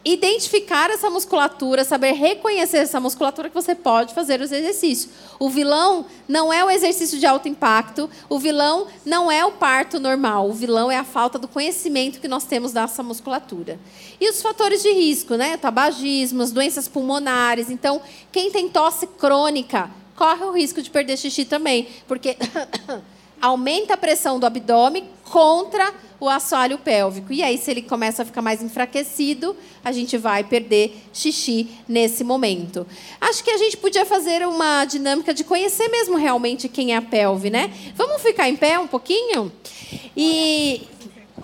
identificar essa musculatura, saber reconhecer essa musculatura que você pode fazer os exercícios. O vilão não é o exercício de alto impacto, o vilão não é o parto normal, o vilão é a falta do conhecimento que nós temos dessa musculatura. E os fatores de risco, né? Tabagismo, as doenças pulmonares. Então, quem tem tosse crônica corre o risco de perder xixi também, porque aumenta a pressão do abdômen contra o assoalho pélvico. E aí, se ele começa a ficar mais enfraquecido, a gente vai perder xixi nesse momento. Acho que a gente podia fazer uma dinâmica de conhecer mesmo realmente quem é a pelve, né? Vamos ficar em pé um pouquinho? E,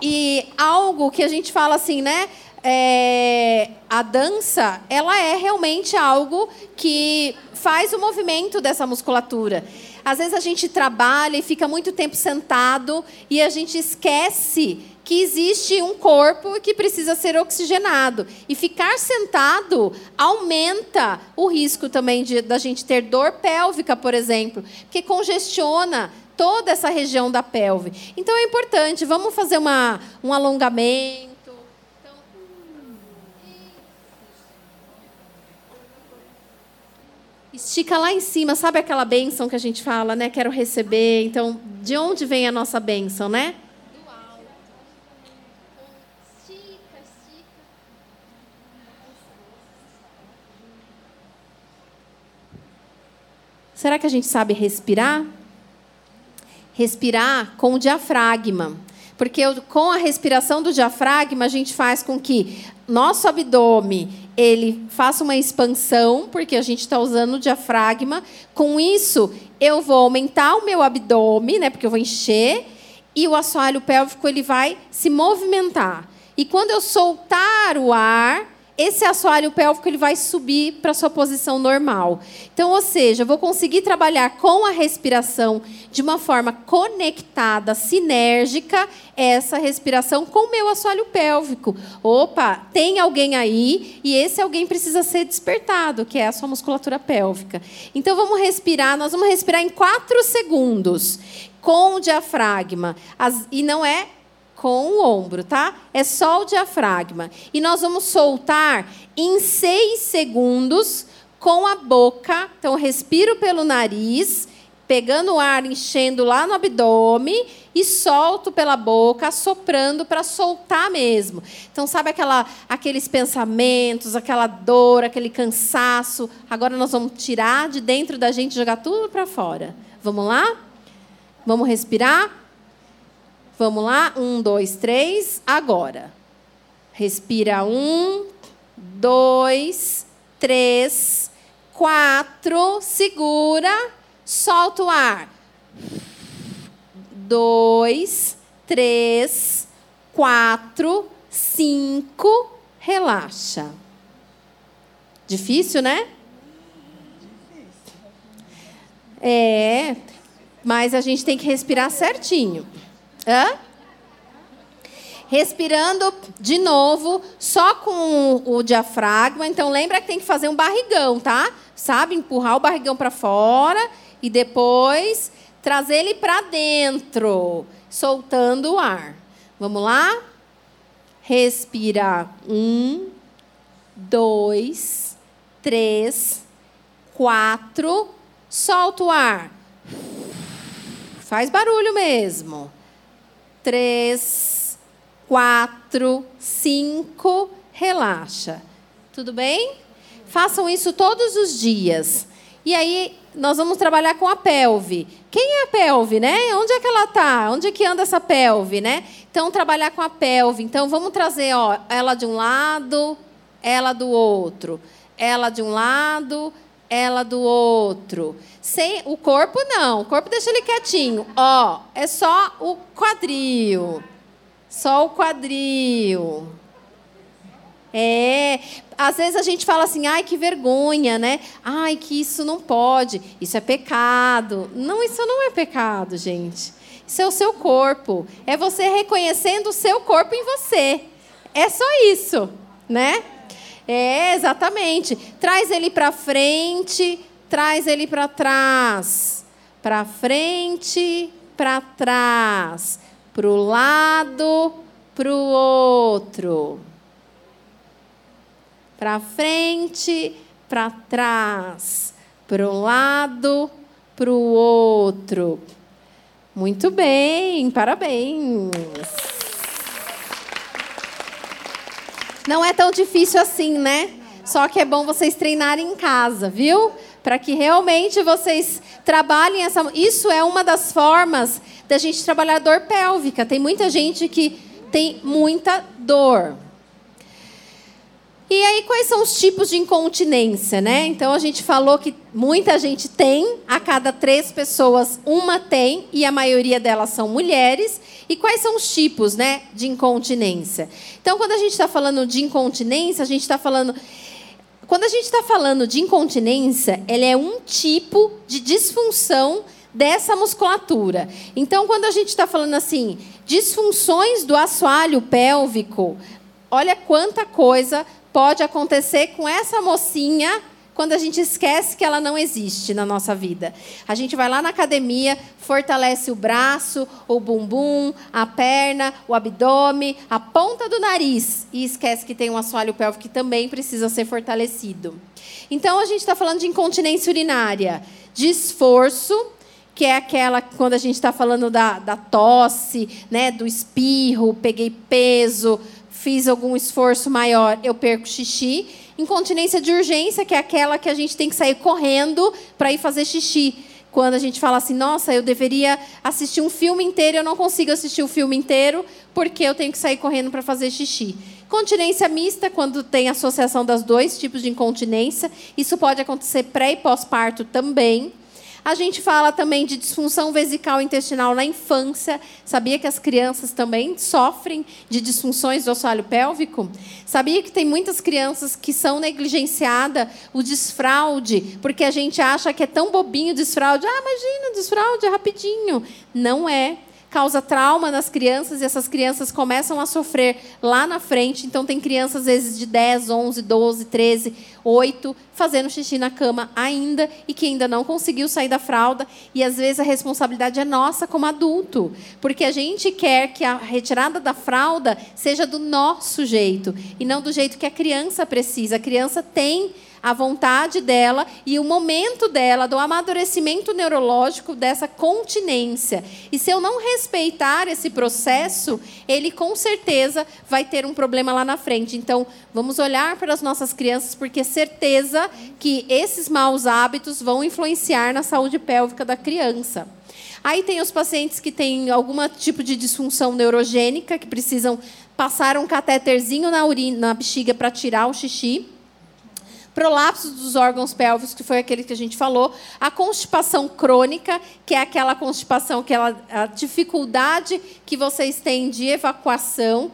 e algo que a gente fala assim, né? É, a dança, ela é realmente algo que faz o movimento dessa musculatura. Às vezes a gente trabalha e fica muito tempo sentado e a gente esquece que existe um corpo que precisa ser oxigenado. E ficar sentado aumenta o risco também de, da gente ter dor pélvica, por exemplo, porque congestiona toda essa região da pelve. Então é importante, vamos fazer uma, um alongamento. Estica lá em cima, sabe aquela bênção que a gente fala, né? Quero receber. Então, de onde vem a nossa bênção, né? Estica, estica. Será que a gente sabe respirar? Respirar com o diafragma. Porque com a respiração do diafragma, a gente faz com que nosso abdômen ele faça uma expansão, porque a gente está usando o diafragma. Com isso, eu vou aumentar o meu abdômen, né, porque eu vou encher, e o assoalho pélvico ele vai se movimentar. E quando eu soltar o ar, esse assoalho pélvico ele vai subir para sua posição normal. Então, ou seja, eu vou conseguir trabalhar com a respiração de uma forma conectada, sinérgica, essa respiração com o meu assoalho pélvico. Opa, tem alguém aí e esse alguém precisa ser despertado, que é a sua musculatura pélvica. Então, vamos respirar, nós vamos respirar em quatro segundos com o diafragma. As, e não é com o ombro, tá? É só o diafragma. E nós vamos soltar em seis segundos com a boca. Então, respiro pelo nariz, pegando o ar, enchendo lá no abdômen e solto pela boca, soprando para soltar mesmo. Então, sabe aquela, aqueles pensamentos, aquela dor, aquele cansaço? Agora nós vamos tirar de dentro da gente jogar tudo para fora. Vamos lá? Vamos respirar? Vamos lá? Um, dois, três. Agora. Respira um, dois, três, quatro. Segura. Solta o ar. Dois, três, quatro, cinco. Relaxa. Difícil, né? É, mas a gente tem que respirar certinho. Hã? Respirando de novo, só com o diafragma. Então lembra que tem que fazer um barrigão, tá? Sabe? Empurrar o barrigão para fora e depois trazer ele para dentro, soltando o ar. Vamos lá? Respira. Um, dois, três, quatro. Solta o ar. Faz barulho mesmo. Três, quatro, cinco. Relaxa. Tudo bem? Façam isso todos os dias. E aí, nós vamos trabalhar com a pelve. Quem é a pelve, né? Onde é que ela está? Onde é que anda essa pelve, né? Então, trabalhar com a pelve. Então, vamos trazer ó, ela de um lado, ela do outro. Ela de um lado, ela do outro. Sem o corpo não, o corpo deixa ele quietinho. Ó, é só o quadril. Só o quadril. É, às vezes a gente fala assim, ai que vergonha, né? Ai que isso não pode, isso é pecado. Não, isso não é pecado, gente. Isso é o seu corpo. É você reconhecendo o seu corpo em você. É só isso, né? É, exatamente. Traz ele para frente, traz ele para trás. Para frente, para trás. Para o lado, para o outro para frente, para trás, para um lado, para o outro. Muito bem, parabéns. Não é tão difícil assim, né? Só que é bom vocês treinarem em casa, viu? Para que realmente vocês trabalhem essa. Isso é uma das formas da gente trabalhar dor pélvica. Tem muita gente que tem muita dor. E aí, quais são os tipos de incontinência, né? Então, a gente falou que muita gente tem, a cada três pessoas, uma tem, e a maioria delas são mulheres. E quais são os tipos, né, de incontinência? Então, quando a gente está falando de incontinência, a gente está falando. Quando a gente está falando de incontinência, ela é um tipo de disfunção dessa musculatura. Então, quando a gente está falando assim, disfunções do assoalho pélvico, olha quanta coisa pode acontecer com essa mocinha quando a gente esquece que ela não existe na nossa vida. A gente vai lá na academia, fortalece o braço, o bumbum, a perna, o abdômen, a ponta do nariz e esquece que tem um assoalho pélvico que também precisa ser fortalecido. Então a gente está falando de incontinência urinária, de esforço, que é aquela quando a gente está falando da, da tosse, né, do espirro, peguei peso, fiz algum esforço maior, eu perco xixi. Incontinência de urgência, que é aquela que a gente tem que sair correndo para ir fazer xixi. Quando a gente fala assim, nossa, eu deveria assistir um filme inteiro, eu não consigo assistir o filme inteiro porque eu tenho que sair correndo para fazer xixi. Continência mista, quando tem associação das dois tipos de incontinência. Isso pode acontecer pré e pós-parto também. A gente fala também de disfunção vesical intestinal na infância. Sabia que as crianças também sofrem de disfunções do assoalho pélvico? Sabia que tem muitas crianças que são negligenciadas o desfraude, porque a gente acha que é tão bobinho o desfraude. Ah, imagina, desfraude é rapidinho. Não é causa trauma nas crianças e essas crianças começam a sofrer lá na frente. Então, tem crianças, às vezes, de 10, 11, 12, 13, 8, fazendo xixi na cama ainda e que ainda não conseguiu sair da fralda. E, às vezes, a responsabilidade é nossa como adulto, porque a gente quer que a retirada da fralda seja do nosso jeito e não do jeito que a criança precisa. A criança tem a vontade dela e o momento dela, do amadurecimento neurológico dessa continência. E se eu não respeitar esse processo, ele com certeza vai ter um problema lá na frente. Então, vamos olhar para as nossas crianças, porque certeza que esses maus hábitos vão influenciar na saúde pélvica da criança. Aí tem os pacientes que têm algum tipo de disfunção neurogênica, que precisam passar um catéterzinho na urina, na bexiga para tirar o xixi. Prolapso dos órgãos pélvicos, que foi aquele que a gente falou. A constipação crônica, que é aquela constipação, aquela a dificuldade que vocês têm de evacuação.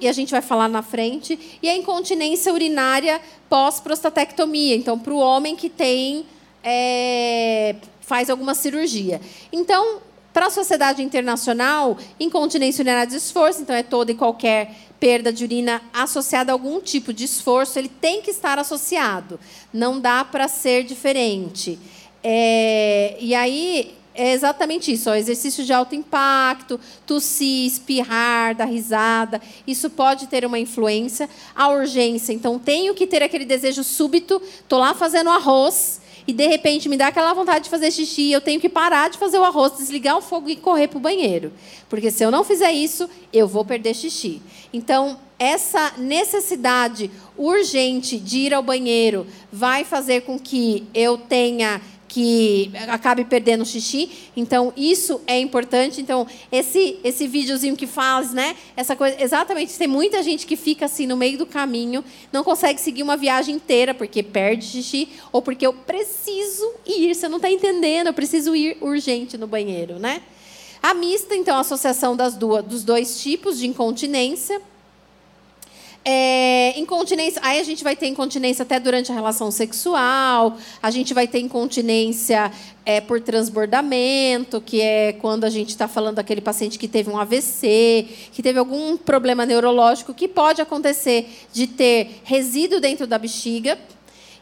E a gente vai falar na frente. E a incontinência urinária pós-prostatectomia. Então, para o homem que tem é, faz alguma cirurgia. Então, para a sociedade internacional, incontinência urinária de esforço, então é toda e qualquer perda de urina associada a algum tipo de esforço, ele tem que estar associado. Não dá para ser diferente. É, e aí é exatamente isso, ó, exercício de alto impacto, tossir, espirrar, dar risada, isso pode ter uma influência. A urgência, então tenho que ter aquele desejo súbito, estou lá fazendo arroz, e de repente me dá aquela vontade de fazer xixi, eu tenho que parar de fazer o arroz, desligar o fogo e correr para o banheiro. Porque se eu não fizer isso, eu vou perder xixi. Então, essa necessidade urgente de ir ao banheiro vai fazer com que eu tenha que acabe perdendo xixi. Então, isso é importante. Então, esse esse videozinho que faz, né? Essa coisa, exatamente, tem muita gente que fica assim no meio do caminho, não consegue seguir uma viagem inteira porque perde xixi ou porque eu preciso ir, você não está entendendo, eu preciso ir urgente no banheiro, né? A mista, então, a associação das duas, dos dois tipos de incontinência. É, incontinência, aí a gente vai ter incontinência até durante a relação sexual, a gente vai ter incontinência é, por transbordamento, que é quando a gente está falando daquele paciente que teve um AVC, que teve algum problema neurológico que pode acontecer de ter resíduo dentro da bexiga.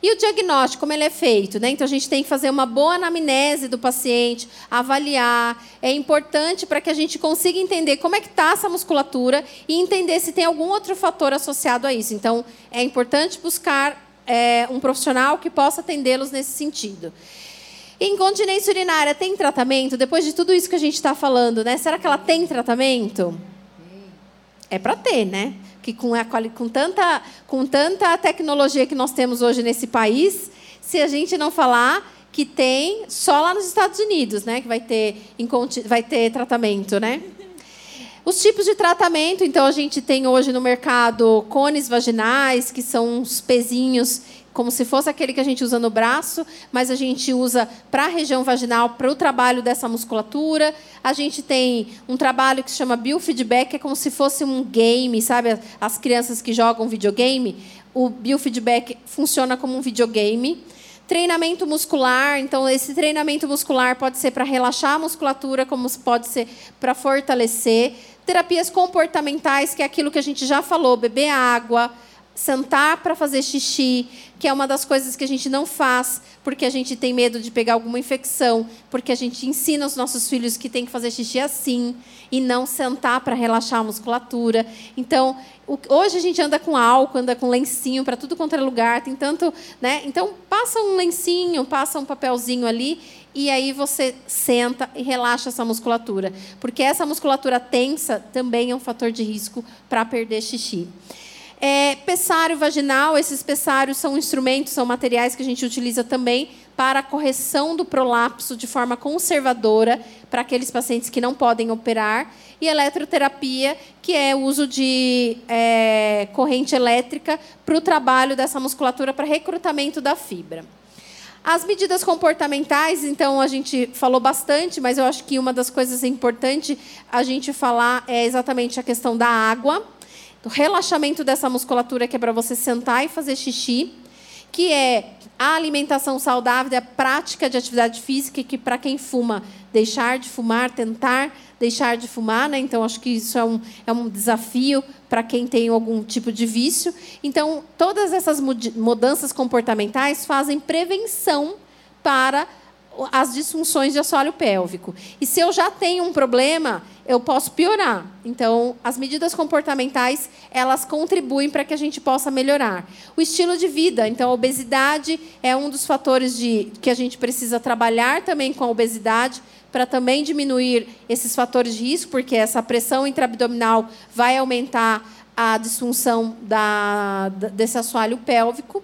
E o diagnóstico, como ele é feito? Né? Então, a gente tem que fazer uma boa anamnese do paciente, avaliar. É importante para que a gente consiga entender como é que está essa musculatura e entender se tem algum outro fator associado a isso. Então, é importante buscar é, um profissional que possa atendê-los nesse sentido. Incontinência urinária tem tratamento? Depois de tudo isso que a gente está falando, né? Será que ela tem tratamento? É para ter, né? Que com, a, com, tanta, com tanta tecnologia que nós temos hoje nesse país, se a gente não falar que tem só lá nos Estados Unidos, né, que vai ter, vai ter tratamento, né? Os tipos de tratamento, então a gente tem hoje no mercado cones vaginais, que são uns pezinhos como se fosse aquele que a gente usa no braço, mas a gente usa para a região vaginal, para o trabalho dessa musculatura. A gente tem um trabalho que se chama biofeedback, é como se fosse um game, sabe? As crianças que jogam videogame, o biofeedback funciona como um videogame. Treinamento muscular, então esse treinamento muscular pode ser para relaxar a musculatura, como pode ser para fortalecer. Terapias comportamentais, que é aquilo que a gente já falou, beber água, sentar para fazer xixi, que é uma das coisas que a gente não faz porque a gente tem medo de pegar alguma infecção, porque a gente ensina os nossos filhos que tem que fazer xixi assim e não sentar para relaxar a musculatura. Então, hoje a gente anda com álcool, anda com lencinho para tudo quanto é lugar, tem tanto, né? Então, passa um lencinho, passa um papelzinho ali e aí você senta e relaxa essa musculatura, porque essa musculatura tensa também é um fator de risco para perder xixi. É, pessário vaginal, esses pessários são instrumentos, são materiais que a gente utiliza também para a correção do prolapso de forma conservadora para aqueles pacientes que não podem operar. E eletroterapia, que é o uso de é, corrente elétrica para o trabalho dessa musculatura para recrutamento da fibra. As medidas comportamentais, então, a gente falou bastante, mas eu acho que uma das coisas importantes a gente falar é exatamente a questão da água do relaxamento dessa musculatura que é para você sentar e fazer xixi, que é a alimentação saudável, a prática de atividade física, que para quem fuma, deixar de fumar, tentar deixar de fumar, né? Então acho que isso é um, é um desafio para quem tem algum tipo de vício. Então, todas essas mudanças comportamentais fazem prevenção para as disfunções de assoalho pélvico. E se eu já tenho um problema, eu posso piorar. Então, as medidas comportamentais, elas contribuem para que a gente possa melhorar. O estilo de vida, então, a obesidade é um dos fatores de, que a gente precisa trabalhar também com a obesidade, para também diminuir esses fatores de risco, porque essa pressão intraabdominal vai aumentar a disfunção da, desse assoalho pélvico.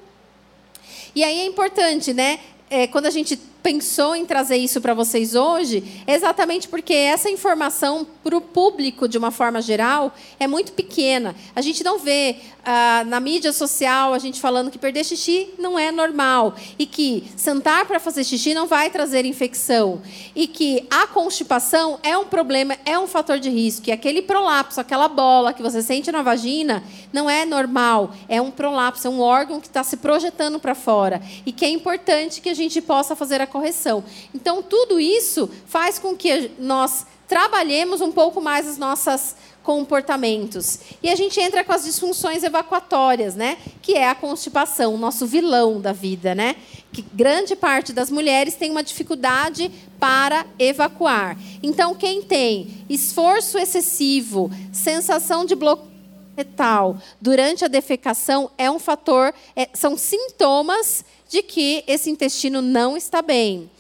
E aí é importante, né? É, quando a gente pensou em trazer isso para vocês hoje, exatamente porque essa informação para o público, de uma forma geral, é muito pequena. A gente não vê ah, na mídia social a gente falando que perder xixi não é normal e que sentar para fazer xixi não vai trazer infecção e que a constipação é um problema, é um fator de risco. E aquele prolapso, aquela bola que você sente na vagina, não é normal, é um prolapso, é um órgão que está se projetando para fora e que é importante que a gente possa fazer a correção. Então, tudo isso faz com que nós trabalhemos um pouco mais as nossas comportamentos. E a gente entra com as disfunções evacuatórias, né? Que é a constipação, o nosso vilão da vida, né? Que grande parte das mulheres tem uma dificuldade para evacuar. Então, quem tem esforço excessivo, sensação de bloqueio retal durante a defecação é um fator, é, são sintomas de que esse intestino não está bem.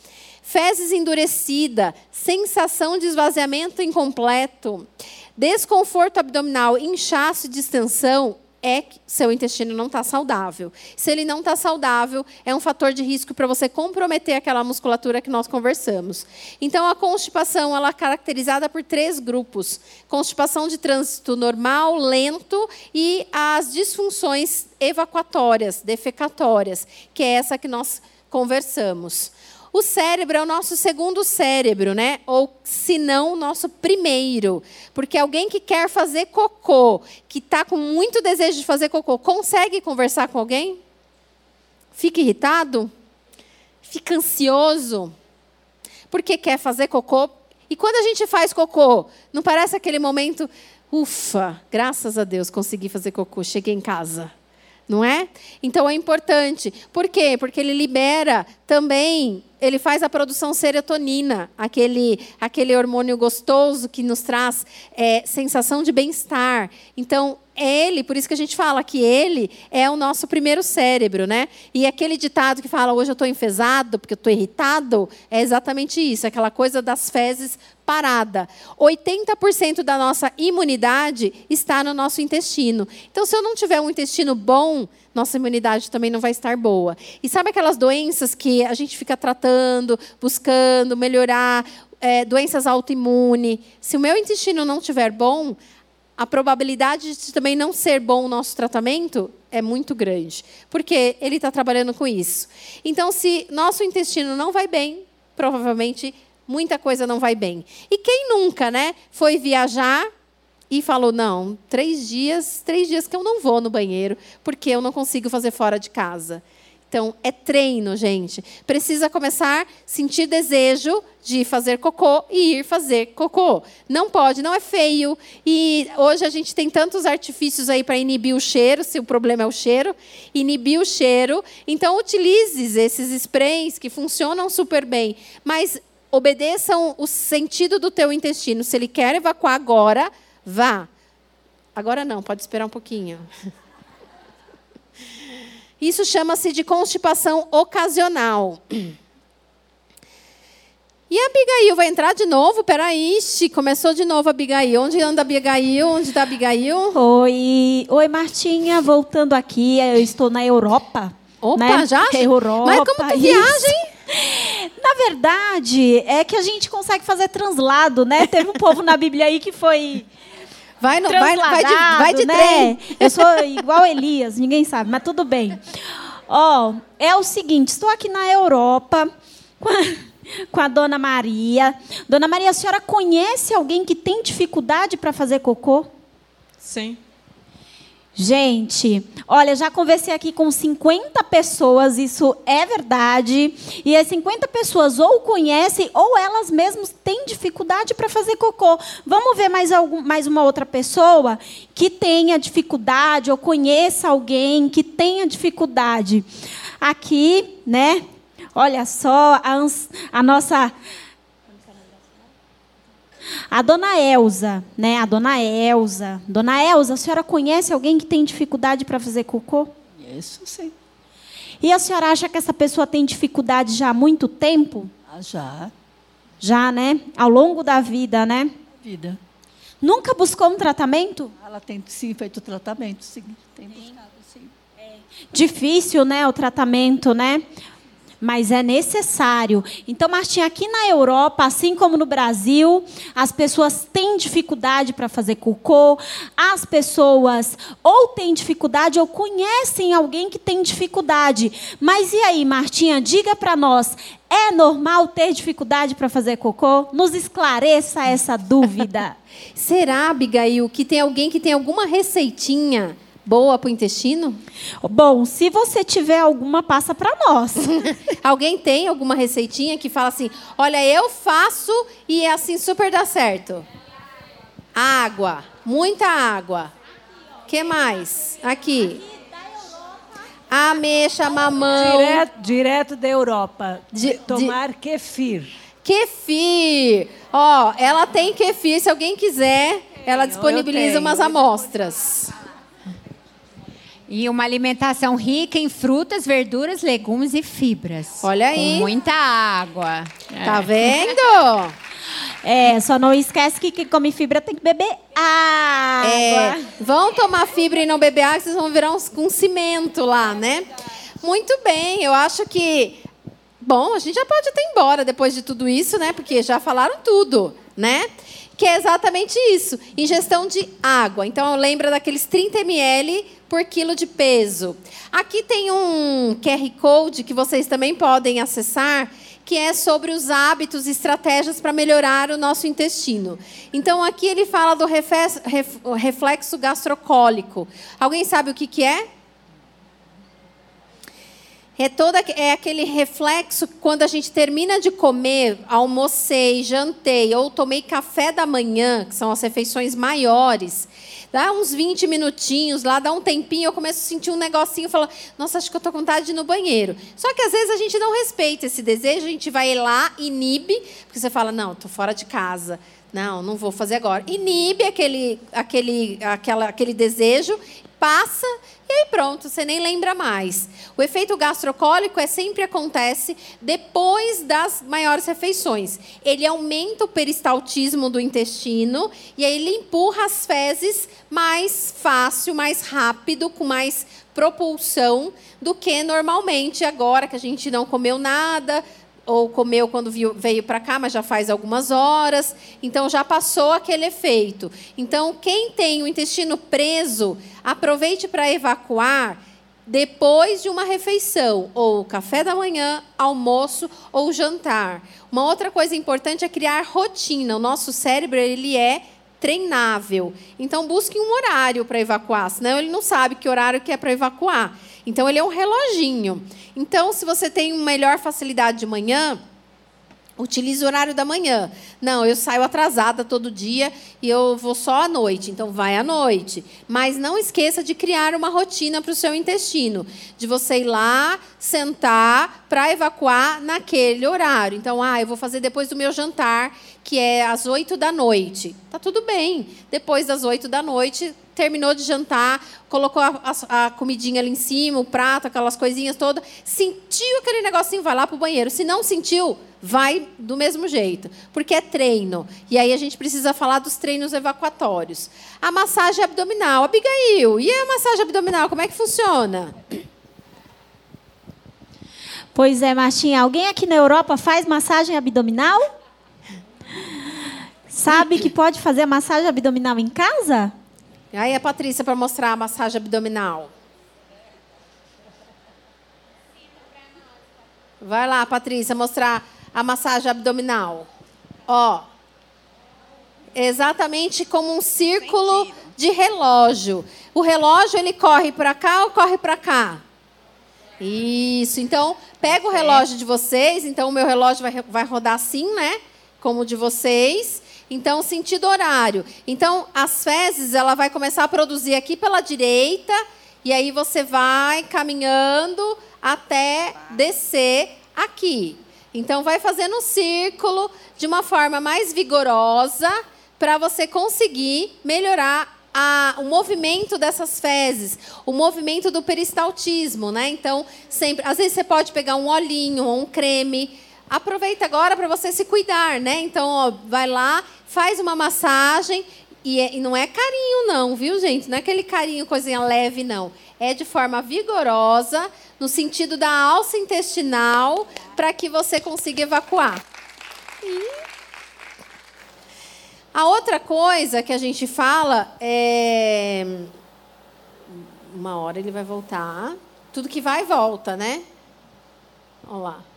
Fezes endurecida, sensação de esvaziamento incompleto, desconforto abdominal, inchaço e distensão é que seu intestino não está saudável. Se ele não está saudável, é um fator de risco para você comprometer aquela musculatura que nós conversamos. Então, a constipação ela é caracterizada por três grupos: constipação de trânsito normal, lento e as disfunções evacuatórias, defecatórias, que é essa que nós conversamos. O cérebro é o nosso segundo cérebro, né? Ou se não, o nosso primeiro. Porque alguém que quer fazer cocô, que está com muito desejo de fazer cocô, consegue conversar com alguém? Fica irritado? Fica ansioso? Porque quer fazer cocô? E quando a gente faz cocô, não parece aquele momento, ufa, graças a Deus consegui fazer cocô, cheguei em casa não é? Então é importante. Por quê? Porque ele libera também, ele faz a produção serotonina, aquele, aquele hormônio gostoso que nos traz é, sensação de bem-estar. Então, ele, por isso que a gente fala que ele é o nosso primeiro cérebro, né? E aquele ditado que fala hoje eu estou enfesado porque eu estou irritado, é exatamente isso, aquela coisa das fezes parada. 80% da nossa imunidade está no nosso intestino. Então, se eu não tiver um intestino bom, nossa imunidade também não vai estar boa. E sabe aquelas doenças que a gente fica tratando, buscando melhorar, é, doenças autoimunes? Se o meu intestino não estiver bom, a probabilidade de também não ser bom o nosso tratamento é muito grande, porque ele está trabalhando com isso. Então, se nosso intestino não vai bem, provavelmente muita coisa não vai bem. E quem nunca, né, foi viajar e falou não, três dias, três dias que eu não vou no banheiro porque eu não consigo fazer fora de casa. Então, é treino, gente. Precisa começar a sentir desejo de fazer cocô e ir fazer cocô. Não pode, não é feio. E hoje a gente tem tantos artifícios aí para inibir o cheiro, se o problema é o cheiro, inibir o cheiro. Então, utilize esses sprays que funcionam super bem. Mas obedeçam o sentido do teu intestino. Se ele quer evacuar agora, vá. Agora não, pode esperar um pouquinho. Isso chama-se de constipação ocasional. E a Abigail vai entrar de novo? Peraí, começou de novo a Abigail. Onde anda a Abigail? Onde está a Abigail? Oi, oi Martinha, voltando aqui. Eu estou na Europa. Opa, né? já? Europa. Mas como tu viaja, hein? Na verdade, é que a gente consegue fazer translado, né? Teve um povo na Bíblia aí que foi Vai, no, vai, vai de, vai de né? trem. Eu sou igual Elias, ninguém sabe, mas tudo bem. Ó, oh, é o seguinte, estou aqui na Europa com a, com a dona Maria. Dona Maria, a senhora conhece alguém que tem dificuldade para fazer cocô? Sim. Gente, olha, já conversei aqui com 50 pessoas, isso é verdade. E as 50 pessoas ou conhecem ou elas mesmas têm dificuldade para fazer cocô. Vamos ver mais, algum, mais uma outra pessoa que tenha dificuldade ou conheça alguém que tenha dificuldade. Aqui, né? Olha só a, a nossa a dona Elza, né? A dona Elza. Dona Elza, a senhora conhece alguém que tem dificuldade para fazer cocô? Isso sim. E a senhora acha que essa pessoa tem dificuldade já há muito tempo? Ah, já. Já, né? Ao longo da vida, né? Vida. Nunca buscou um tratamento? Ela tem sim feito tratamento, sim. Tem buscado, sim. É. Difícil, né? O tratamento, né? Mas é necessário. Então, Martim, aqui na Europa, assim como no Brasil, as pessoas têm dificuldade para fazer cocô, as pessoas ou têm dificuldade ou conhecem alguém que tem dificuldade. Mas e aí, Martinha, diga para nós, é normal ter dificuldade para fazer cocô? Nos esclareça essa dúvida. Será, Abigail, que tem alguém que tem alguma receitinha boa para o intestino? Bom, se você tiver alguma, passa para nós. Alguém tem alguma receitinha que fala assim: olha, eu faço e é assim super dá certo? Água, muita água. que mais? Aqui. Ameixa, mamão. Direto, direto da Europa. Tomar kefir. Kefir. Ó, ela tem kefir, se alguém quiser, ela disponibiliza umas amostras. E uma alimentação rica em frutas, verduras, legumes e fibras. Olha aí. Com muita água. Tá vendo? É, só não esquece que quem come fibra tem que beber água. É, vão tomar fibra e não beber água, vocês vão virar uns, um cimento lá, né? Muito bem, eu acho que. Bom, a gente já pode até ir embora depois de tudo isso, né? Porque já falaram tudo, né? Que é exatamente isso: ingestão de água. Então, lembra daqueles 30 ml por quilo de peso. Aqui tem um QR Code que vocês também podem acessar, que é sobre os hábitos e estratégias para melhorar o nosso intestino. Então, aqui ele fala do reflexo gastrocólico. Alguém sabe o que, que é? É, toda, é aquele reflexo quando a gente termina de comer, almocei, jantei ou tomei café da manhã, que são as refeições maiores. Dá uns 20 minutinhos lá, dá um tempinho, eu começo a sentir um negocinho, falo, nossa, acho que eu estou com vontade de ir no banheiro. Só que às vezes a gente não respeita esse desejo, a gente vai lá, inibe, porque você fala, não, estou fora de casa. Não, não vou fazer agora. Inibe aquele, aquele, aquela, aquele desejo, passa e aí pronto, você nem lembra mais. O efeito gastrocólico é sempre acontece depois das maiores refeições. Ele aumenta o peristaltismo do intestino e aí ele empurra as fezes mais fácil, mais rápido, com mais propulsão do que normalmente agora que a gente não comeu nada, ou comeu quando veio para cá, mas já faz algumas horas, então já passou aquele efeito. Então, quem tem o intestino preso, aproveite para evacuar depois de uma refeição, ou café da manhã, almoço ou jantar. Uma outra coisa importante é criar rotina. O nosso cérebro ele é treinável. Então busque um horário para evacuar, senão ele não sabe que horário que é para evacuar. Então ele é um reloginho. Então, se você tem melhor facilidade de manhã, Utilize o horário da manhã. Não, eu saio atrasada todo dia e eu vou só à noite. Então, vai à noite. Mas não esqueça de criar uma rotina para o seu intestino. De você ir lá, sentar para evacuar naquele horário. Então, ah, eu vou fazer depois do meu jantar, que é às oito da noite. Tá tudo bem. Depois das oito da noite, terminou de jantar, colocou a, a, a, comidinha ali em cima, o prato, aquelas coisinhas todas, sentiu aquele negocinho, vai lá para o banheiro. Se não sentiu, vai do mesmo jeito, porque é treino. E aí a gente precisa falar dos treinos evacuatórios. A massagem abdominal. Abigail, e a massagem abdominal, como é que funciona? Pois é, Martinha, alguém aqui na Europa faz massagem abdominal? Sabe que pode fazer massagem abdominal em casa? Aí a Patrícia para mostrar a massagem abdominal. Vai lá, Patrícia, mostrar a massagem abdominal. Ó. Exatamente como um círculo de relógio. O relógio ele corre para cá ou corre para cá? Isso. Então, pega o relógio de vocês. Então, o meu relógio vai, vai rodar assim, né? Como o de vocês. Então, sentido horário. Então, as fezes, ela vai começar a produzir aqui pela direita, e aí você vai caminhando até descer aqui. Então, vai fazendo um círculo de uma forma mais vigorosa para você conseguir melhorar a, o movimento dessas fezes, o movimento do peristaltismo, né? Então, sempre, às vezes você pode pegar um olhinho ou um creme. Aproveita agora para você se cuidar, né? Então, ó, vai lá, faz uma massagem e, é, e, não é carinho, não, viu, gente? Não é aquele carinho, coisinha leve, não. É de forma vigorosa, no sentido da alça intestinal, para que você consiga evacuar. E a outra coisa que a gente fala é. Uma hora ele vai voltar. Tudo que vai, volta, né? Olha lá.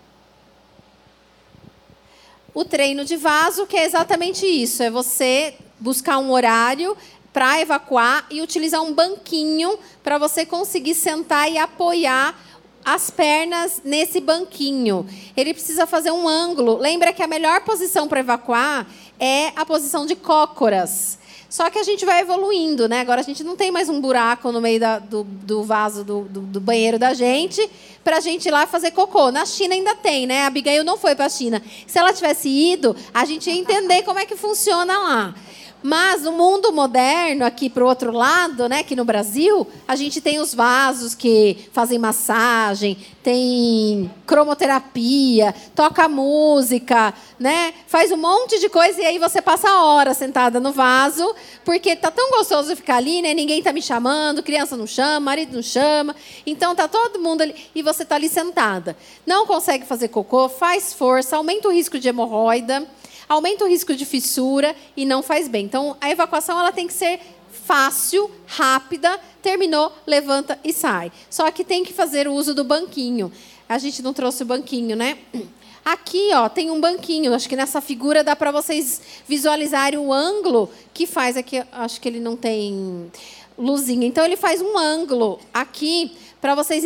O treino de vaso, que é exatamente isso: é você buscar um horário para evacuar e utilizar um banquinho para você conseguir sentar e apoiar as pernas nesse banquinho. Ele precisa fazer um ângulo. Lembra que a melhor posição para evacuar é a posição de cócoras. Só que a gente vai evoluindo, né? Agora a gente não tem mais um buraco no meio da, do, do, vaso do, do, do, banheiro da gente para a gente ir lá fazer cocô. Na China ainda tem, né? A Abigail não foi para a China. Se ela tivesse ido, a gente ia entender como é que funciona lá. Mas no mundo moderno, aqui para o outro lado, né, aqui no Brasil, a gente tem os vasos que fazem massagem, tem cromoterapia, toca música, né, faz um monte de coisa e aí você passa a hora sentada no vaso, porque tá tão gostoso ficar ali, né, ninguém tá me chamando, criança não chama, marido não chama, então tá todo mundo ali e você tá ali sentada. Não consegue fazer cocô, faz força, aumenta o risco de hemorroida aumenta o risco de fissura e não faz bem. Então, a evacuação ela tem que ser fácil, rápida, terminou, levanta e sai. Só que tem que fazer o uso do banquinho. A gente não trouxe o banquinho, né? Aqui, ó, tem um banquinho. Acho que nessa figura dá para vocês visualizarem o ângulo que faz aqui. Acho que ele não tem luzinha. Então ele faz um ângulo aqui para vocês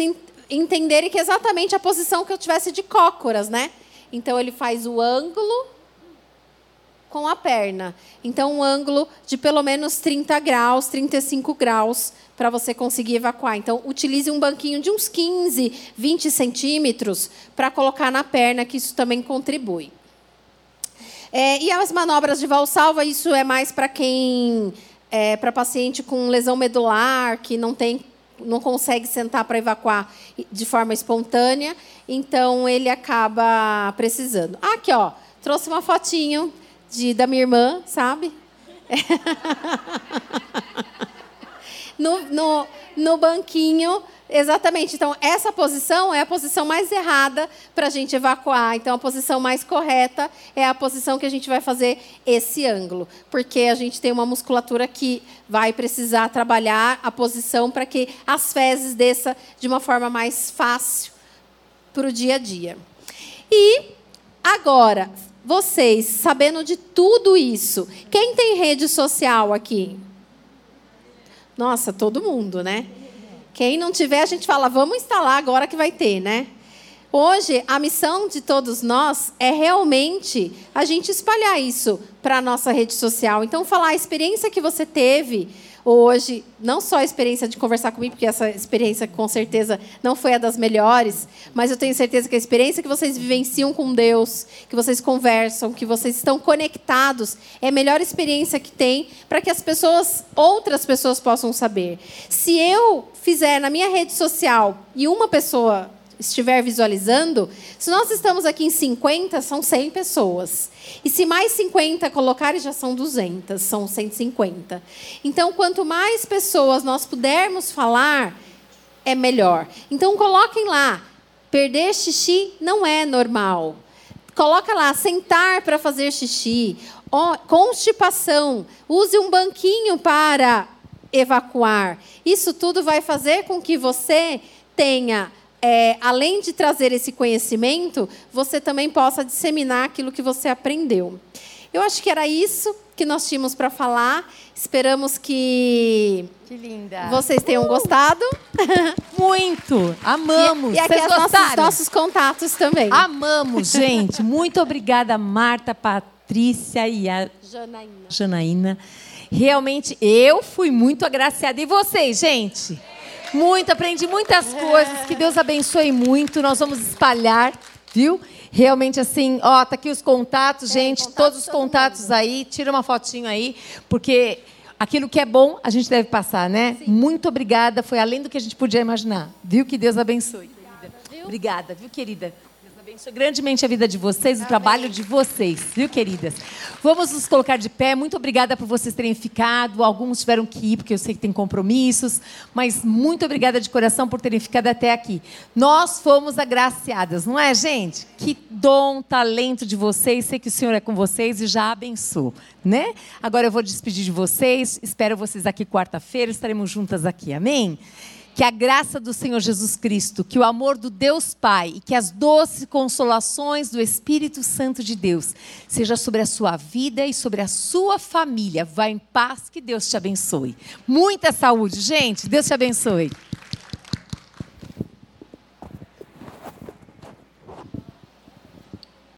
entenderem que é exatamente a posição que eu tivesse de cócoras, né? Então ele faz o ângulo com a perna. Então, um ângulo de pelo menos 30 graus, 35 graus, para você conseguir evacuar. Então, utilize um banquinho de uns 15, 20 centímetros para colocar na perna, que isso também contribui. É, e as manobras de valsalva, isso é mais para quem. É, para paciente com lesão medular, que não tem não consegue sentar para evacuar de forma espontânea, então ele acaba precisando. Aqui, ó, trouxe uma fotinho de, da minha irmã, sabe? no, no, no banquinho, exatamente. Então, essa posição é a posição mais errada para a gente evacuar. Então, a posição mais correta é a posição que a gente vai fazer esse ângulo, porque a gente tem uma musculatura que vai precisar trabalhar a posição para que as fezes desça de uma forma mais fácil para o dia a dia. E agora, vocês, sabendo de tudo isso, quem tem rede social aqui? Nossa, todo mundo, né? Quem não tiver, a gente fala, vamos instalar agora que vai ter, né? Hoje, a missão de todos nós é realmente a gente espalhar isso para a nossa rede social. Então, falar a experiência que você teve hoje, não só a experiência de conversar comigo, porque essa experiência com certeza não foi a das melhores, mas eu tenho certeza que a experiência que vocês vivenciam com Deus, que vocês conversam, que vocês estão conectados, é a melhor experiência que tem para que as pessoas, outras pessoas possam saber. Se eu fizer na minha rede social e uma pessoa estiver visualizando, se nós estamos aqui em 50, são 100 pessoas. E se mais 50 colocarem, já são 200, são 150. Então, quanto mais pessoas nós pudermos falar, é melhor. Então, coloquem lá. Perder xixi não é normal. Coloca lá, sentar para fazer xixi. constipação. Use um banquinho para evacuar. Isso tudo vai fazer com que você tenha é, além de trazer esse conhecimento, você também possa disseminar aquilo que você aprendeu. Eu acho que era isso que nós tínhamos para falar. Esperamos que, que linda. vocês tenham uh! gostado. Muito! Amamos! E, e aqui Vocês os nossos, nossos contatos também. Amamos, gente. Muito obrigada, Marta, Patrícia e a Janaína. Janaína. Realmente, eu fui muito agraciada. E vocês, gente? Muito, aprendi muitas coisas. Que Deus abençoe muito. Nós vamos espalhar Viu? Realmente assim, ó, tá aqui os contatos, gente, contato todos os contatos mundo. aí, tira uma fotinho aí, porque aquilo que é bom, a gente deve passar, né? Muito obrigada, foi além do que a gente podia imaginar. Viu? Que Deus abençoe. querida. Obrigada, viu, querida? Abençoe grandemente a vida de vocês, o trabalho de vocês, viu, queridas? Vamos nos colocar de pé. Muito obrigada por vocês terem ficado. Alguns tiveram que ir, porque eu sei que tem compromissos. Mas muito obrigada de coração por terem ficado até aqui. Nós fomos agraciadas, não é, gente? Que dom, talento de vocês. Sei que o Senhor é com vocês e já abençoou, né? Agora eu vou despedir de vocês. Espero vocês aqui quarta-feira. Estaremos juntas aqui. Amém? Que a graça do Senhor Jesus Cristo, que o amor do Deus Pai e que as doces consolações do Espírito Santo de Deus seja sobre a sua vida e sobre a sua família. Vá em paz, que Deus te abençoe. Muita saúde, gente. Deus te abençoe.